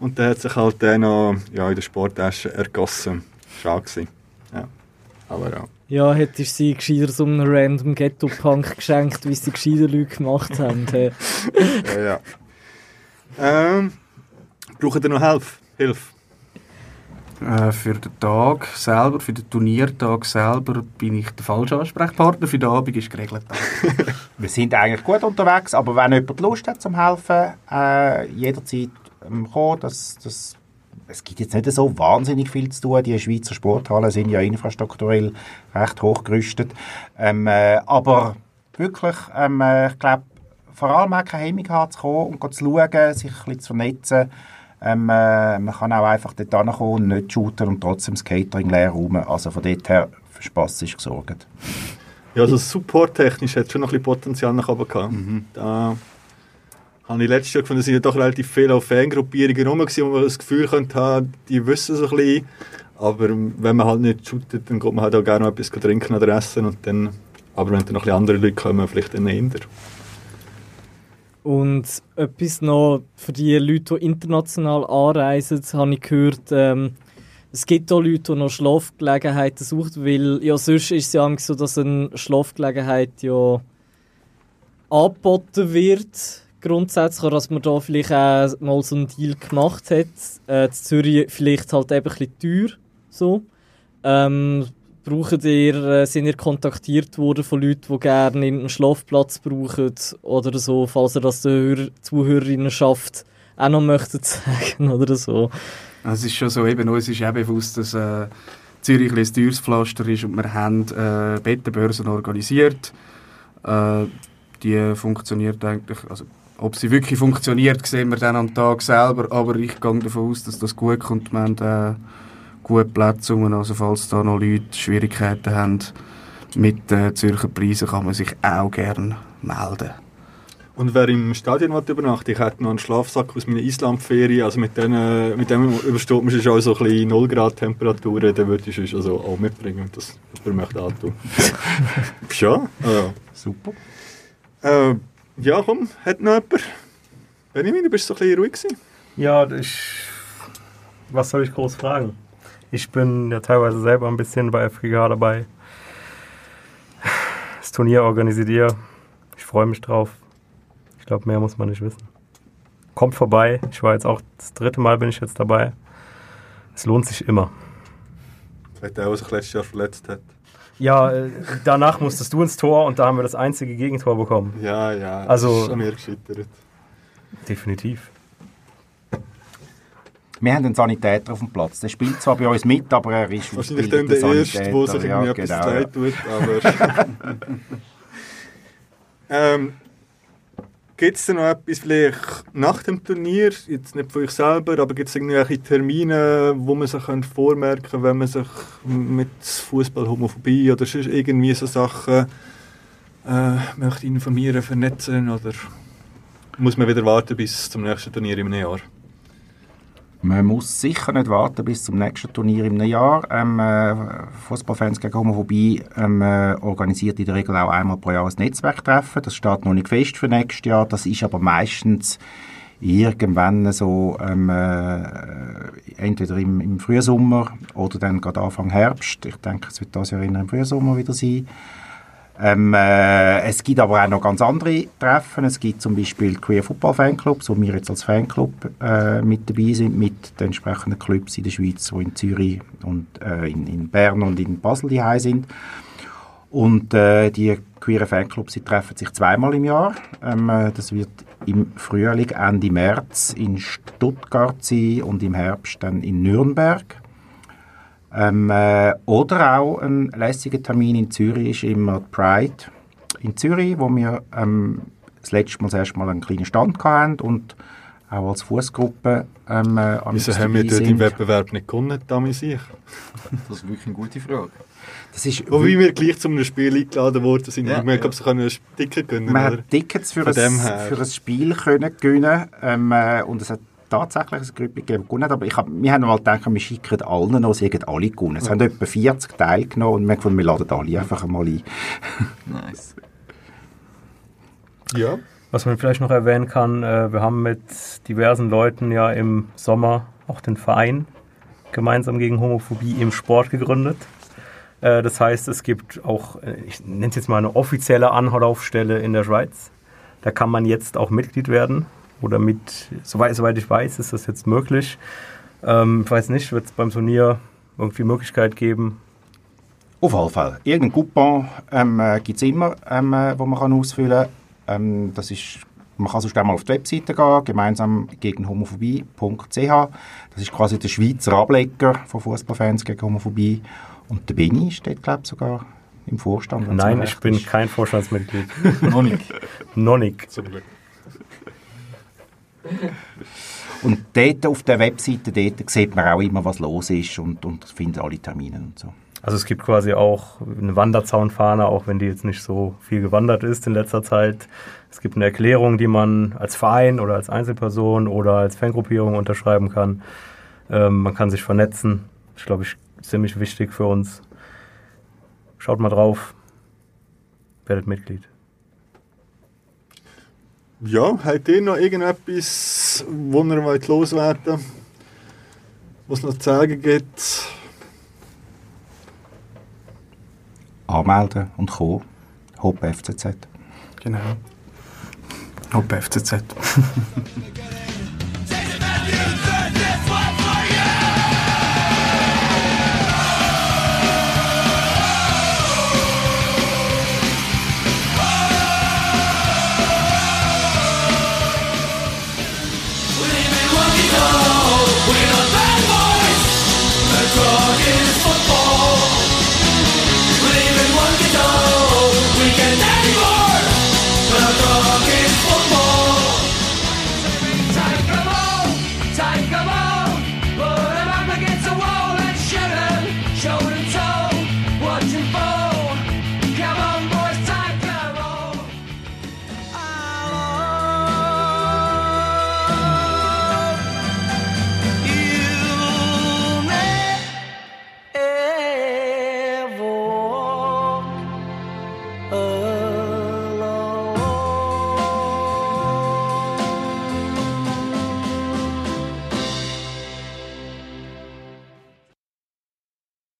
und dann hat sich halt der noch ja, in der Sporttasche ergossen. Schade gewesen. Ja. Aber ja. Ja, hättest du sie gescheiter so einem random Ghetto-Punk geschenkt, wie es die gescheiter Leute gemacht haben. hey. ja, ja. Ähm, braucht ihr noch Hilfe? Hilfe? Äh, für den Tag selber, für den Turniertag selber, bin ich der falsche Ansprechpartner. Für den Abend ist geregelt. (laughs) Wir sind eigentlich gut unterwegs, aber wenn jemand Lust hat zum Helfen, äh, jederzeit ähm, kommen. Das, das, es gibt jetzt nicht so wahnsinnig viel zu tun. Die Schweizer Sporthallen sind ja infrastrukturell recht hochgerüstet. Ähm, äh, aber wirklich, ähm, äh, ich glaube, vor allem auch keine Hemmung haben zu kommen und zu schauen, sich ein bisschen zu vernetzen. Ähm, äh, man kann auch einfach dort hinkommen und nicht shooten und trotzdem das Catering leer rum. Also von dort her für Spass ist gesorgt. Ja, also supporttechnisch hat es schon noch ein bisschen Potenzial nach oben gehabt. Da habe ich letztes Jahr gefunden, es sind doch relativ viele auch Fangruppierungen rum, wo man das Gefühl könnte haben, die wissen so ein bisschen. Aber wenn man halt nicht shootet, dann geht man halt auch gerne noch etwas trinken oder essen. Und dann, aber wenn dann noch ein andere Leute kommen, vielleicht dann eher. Und etwas noch für die Leute, die international anreisen, habe ich gehört, ähm, es gibt auch Leute, die noch Schlafgelegenheiten suchen, weil ja, sonst ist es ja so, dass eine Schlafgelegenheit ja angeboten wird, grundsätzlich, dass man da vielleicht auch mal so einen Deal gemacht hat. Äh, Zürich vielleicht halt eben ein bisschen teuer, so. Ähm, braucht ihr, äh, sind ihr kontaktiert worden von Leuten, die gerne einen Schlafplatz brauchen oder so, falls ihr das der Hör Zuhörerinnen schafft, auch noch möchtet (laughs) sagen oder so. Es ist schon so, eben, uns ist auch bewusst, dass äh, Zürich ein teures Pflaster ist und wir haben äh, Bettenbörsen organisiert. Äh, die funktioniert eigentlich, also ob sie wirklich funktioniert, sehen wir dann am Tag selber, aber ich gehe davon aus, dass das gut kommt. Wir haben äh, gute Plätze also falls da noch Leute Schwierigkeiten haben mit äh, Zürcher Preisen, kann man sich auch gerne melden. Und wer im Stadion übernachtet, ich hätte noch einen Schlafsack aus meiner Islandferien, also mit, denen, mit dem übersteht man schon so ein bisschen 0 Grad Temperaturen, den würde ich sonst also auch mitbringen, wenn das jemand möchte antun. (laughs) ja, ja. Super. Äh, ja, komm, hat noch jemand? Benjamin, du bist so ein bisschen ruhig gewesen. Ja, ich. Was soll ich groß fragen? Ich bin ja teilweise selber ein bisschen bei FGH dabei. Das Turnier organisiert ihr. Ich freue mich drauf. Ich glaube, mehr muss man nicht wissen. Kommt vorbei. Ich war jetzt auch das dritte Mal bin ich jetzt dabei. Es lohnt sich immer. Vielleicht der, der sich letztes Jahr verletzt hat. Ja, äh, danach musstest du ins Tor und da haben wir das einzige Gegentor bekommen. Ja, ja, Also- ist an mir gescheitert. Definitiv. Wir haben einen Sanitäter auf dem Platz. Der spielt zwar bei uns mit, aber er ist Wahrscheinlich dann der Erste, der sich Sanitäter. irgendwie etwas genau, leid tut, aber... (laughs) (laughs) (laughs) ähm, gibt es denn noch etwas vielleicht nach dem Turnier, jetzt nicht für euch selber, aber gibt es irgendwelche Termine, wo man sich vormerken könnte, wenn man sich mit Fußball, Homophobie oder sonst irgendwie so Sachen äh, möchte informieren, vernetzen oder muss man wieder warten bis zum nächsten Turnier im Jahr? Man muss sicher nicht warten bis zum nächsten Turnier im Jahr. Ähm, äh, Fußballfans gegen Homophobie ähm, äh, organisiert in der Regel auch einmal pro Jahr ein Netzwerktreffen. Das steht noch nicht fest für nächstes Jahr. Das ist aber meistens irgendwann so ähm, äh, entweder im, im Frühsommer oder dann gerade Anfang Herbst. Ich denke, es wird das Jahr eher im Frühsommer wieder sein. Ähm, äh, es gibt aber auch noch ganz andere Treffen. Es gibt zum Beispiel Queer Football Fanclubs, wo wir jetzt als Fanclub äh, mit dabei sind, mit den entsprechenden Clubs in der Schweiz, die in Zürich und äh, in, in Bern und in Basel die sind. Und äh, die queeren Fanclubs sie treffen sich zweimal im Jahr. Ähm, äh, das wird im Frühling, Ende März in Stuttgart sein und im Herbst dann in Nürnberg. Ähm, äh, oder auch ein lässiger Termin in Zürich ist immer die Pride in Zürich, wo wir ähm, das letzte Mal das erste Mal einen kleinen Stand hatten und auch als Fußgruppe ähm, äh, am Wieso haben wir dort im Wettbewerb nicht gewonnen, damals ich? Das ist wirklich eine gute Frage. Das ist Wobei wir gleich zu einem Spiel eingeladen worden sind. Ja, wir ja. haben so einen Ticket gönnen, Man oder? hat Tickets für, ein, für ein Spiel können gewinnen ähm, äh, und es hat tatsächlich ein die gewonnen hat, aber ich hab, wir haben mal gedacht, wir schicken allen noch, sie haben alle gewonnen. Es haben etwa 40 teilgenommen und wir haben gefunden, wir laden alle einfach einmal ein. Nice. Ja. Was man vielleicht noch erwähnen kann, äh, wir haben mit diversen Leuten ja im Sommer auch den Verein gemeinsam gegen Homophobie im Sport gegründet. Äh, das heißt, es gibt auch, äh, ich nenne es jetzt mal eine offizielle Anlaufstelle in der Schweiz. Da kann man jetzt auch Mitglied werden. Oder mit, soweit, soweit ich weiß, ist das jetzt möglich. Ähm, ich weiß nicht, wird es beim Turnier irgendwie Möglichkeit geben, Auf jeden Fall. Irgendein Coupon ähm, äh, gibt es immer, ähm, äh, wo man kann ausfüllen kann. Ähm, das ist, man kann sonst einmal auf die Webseite gehen, gemeinsam gegen homophobie.ch. Das ist quasi der Schweizer Ableger von Fußballfans gegen Homophobie. Und der Benni steht, glaube ich, sogar im Vorstand. Nein, ich bin ist. kein Vorstandsmitglied. (laughs) Noch nicht. Noch nicht. Zum Glück. Und dort auf der Webseite dort sieht man auch immer, was los ist und, und findet alle Termine und so. Also es gibt quasi auch eine Wanderzaunfahne, auch wenn die jetzt nicht so viel gewandert ist in letzter Zeit. Es gibt eine Erklärung, die man als Verein oder als Einzelperson oder als Fangruppierung unterschreiben kann. Ähm, man kann sich vernetzen. Das ist, glaube ich, ziemlich wichtig für uns. Schaut mal drauf. Werdet Mitglied. Ja, habt ihr noch irgendetwas, wo ihr wollt loswerden wollt? Was noch zu sagen gibt? Anmelden und kommen. Hop FCZ. Genau. Hopp FCZ. (laughs)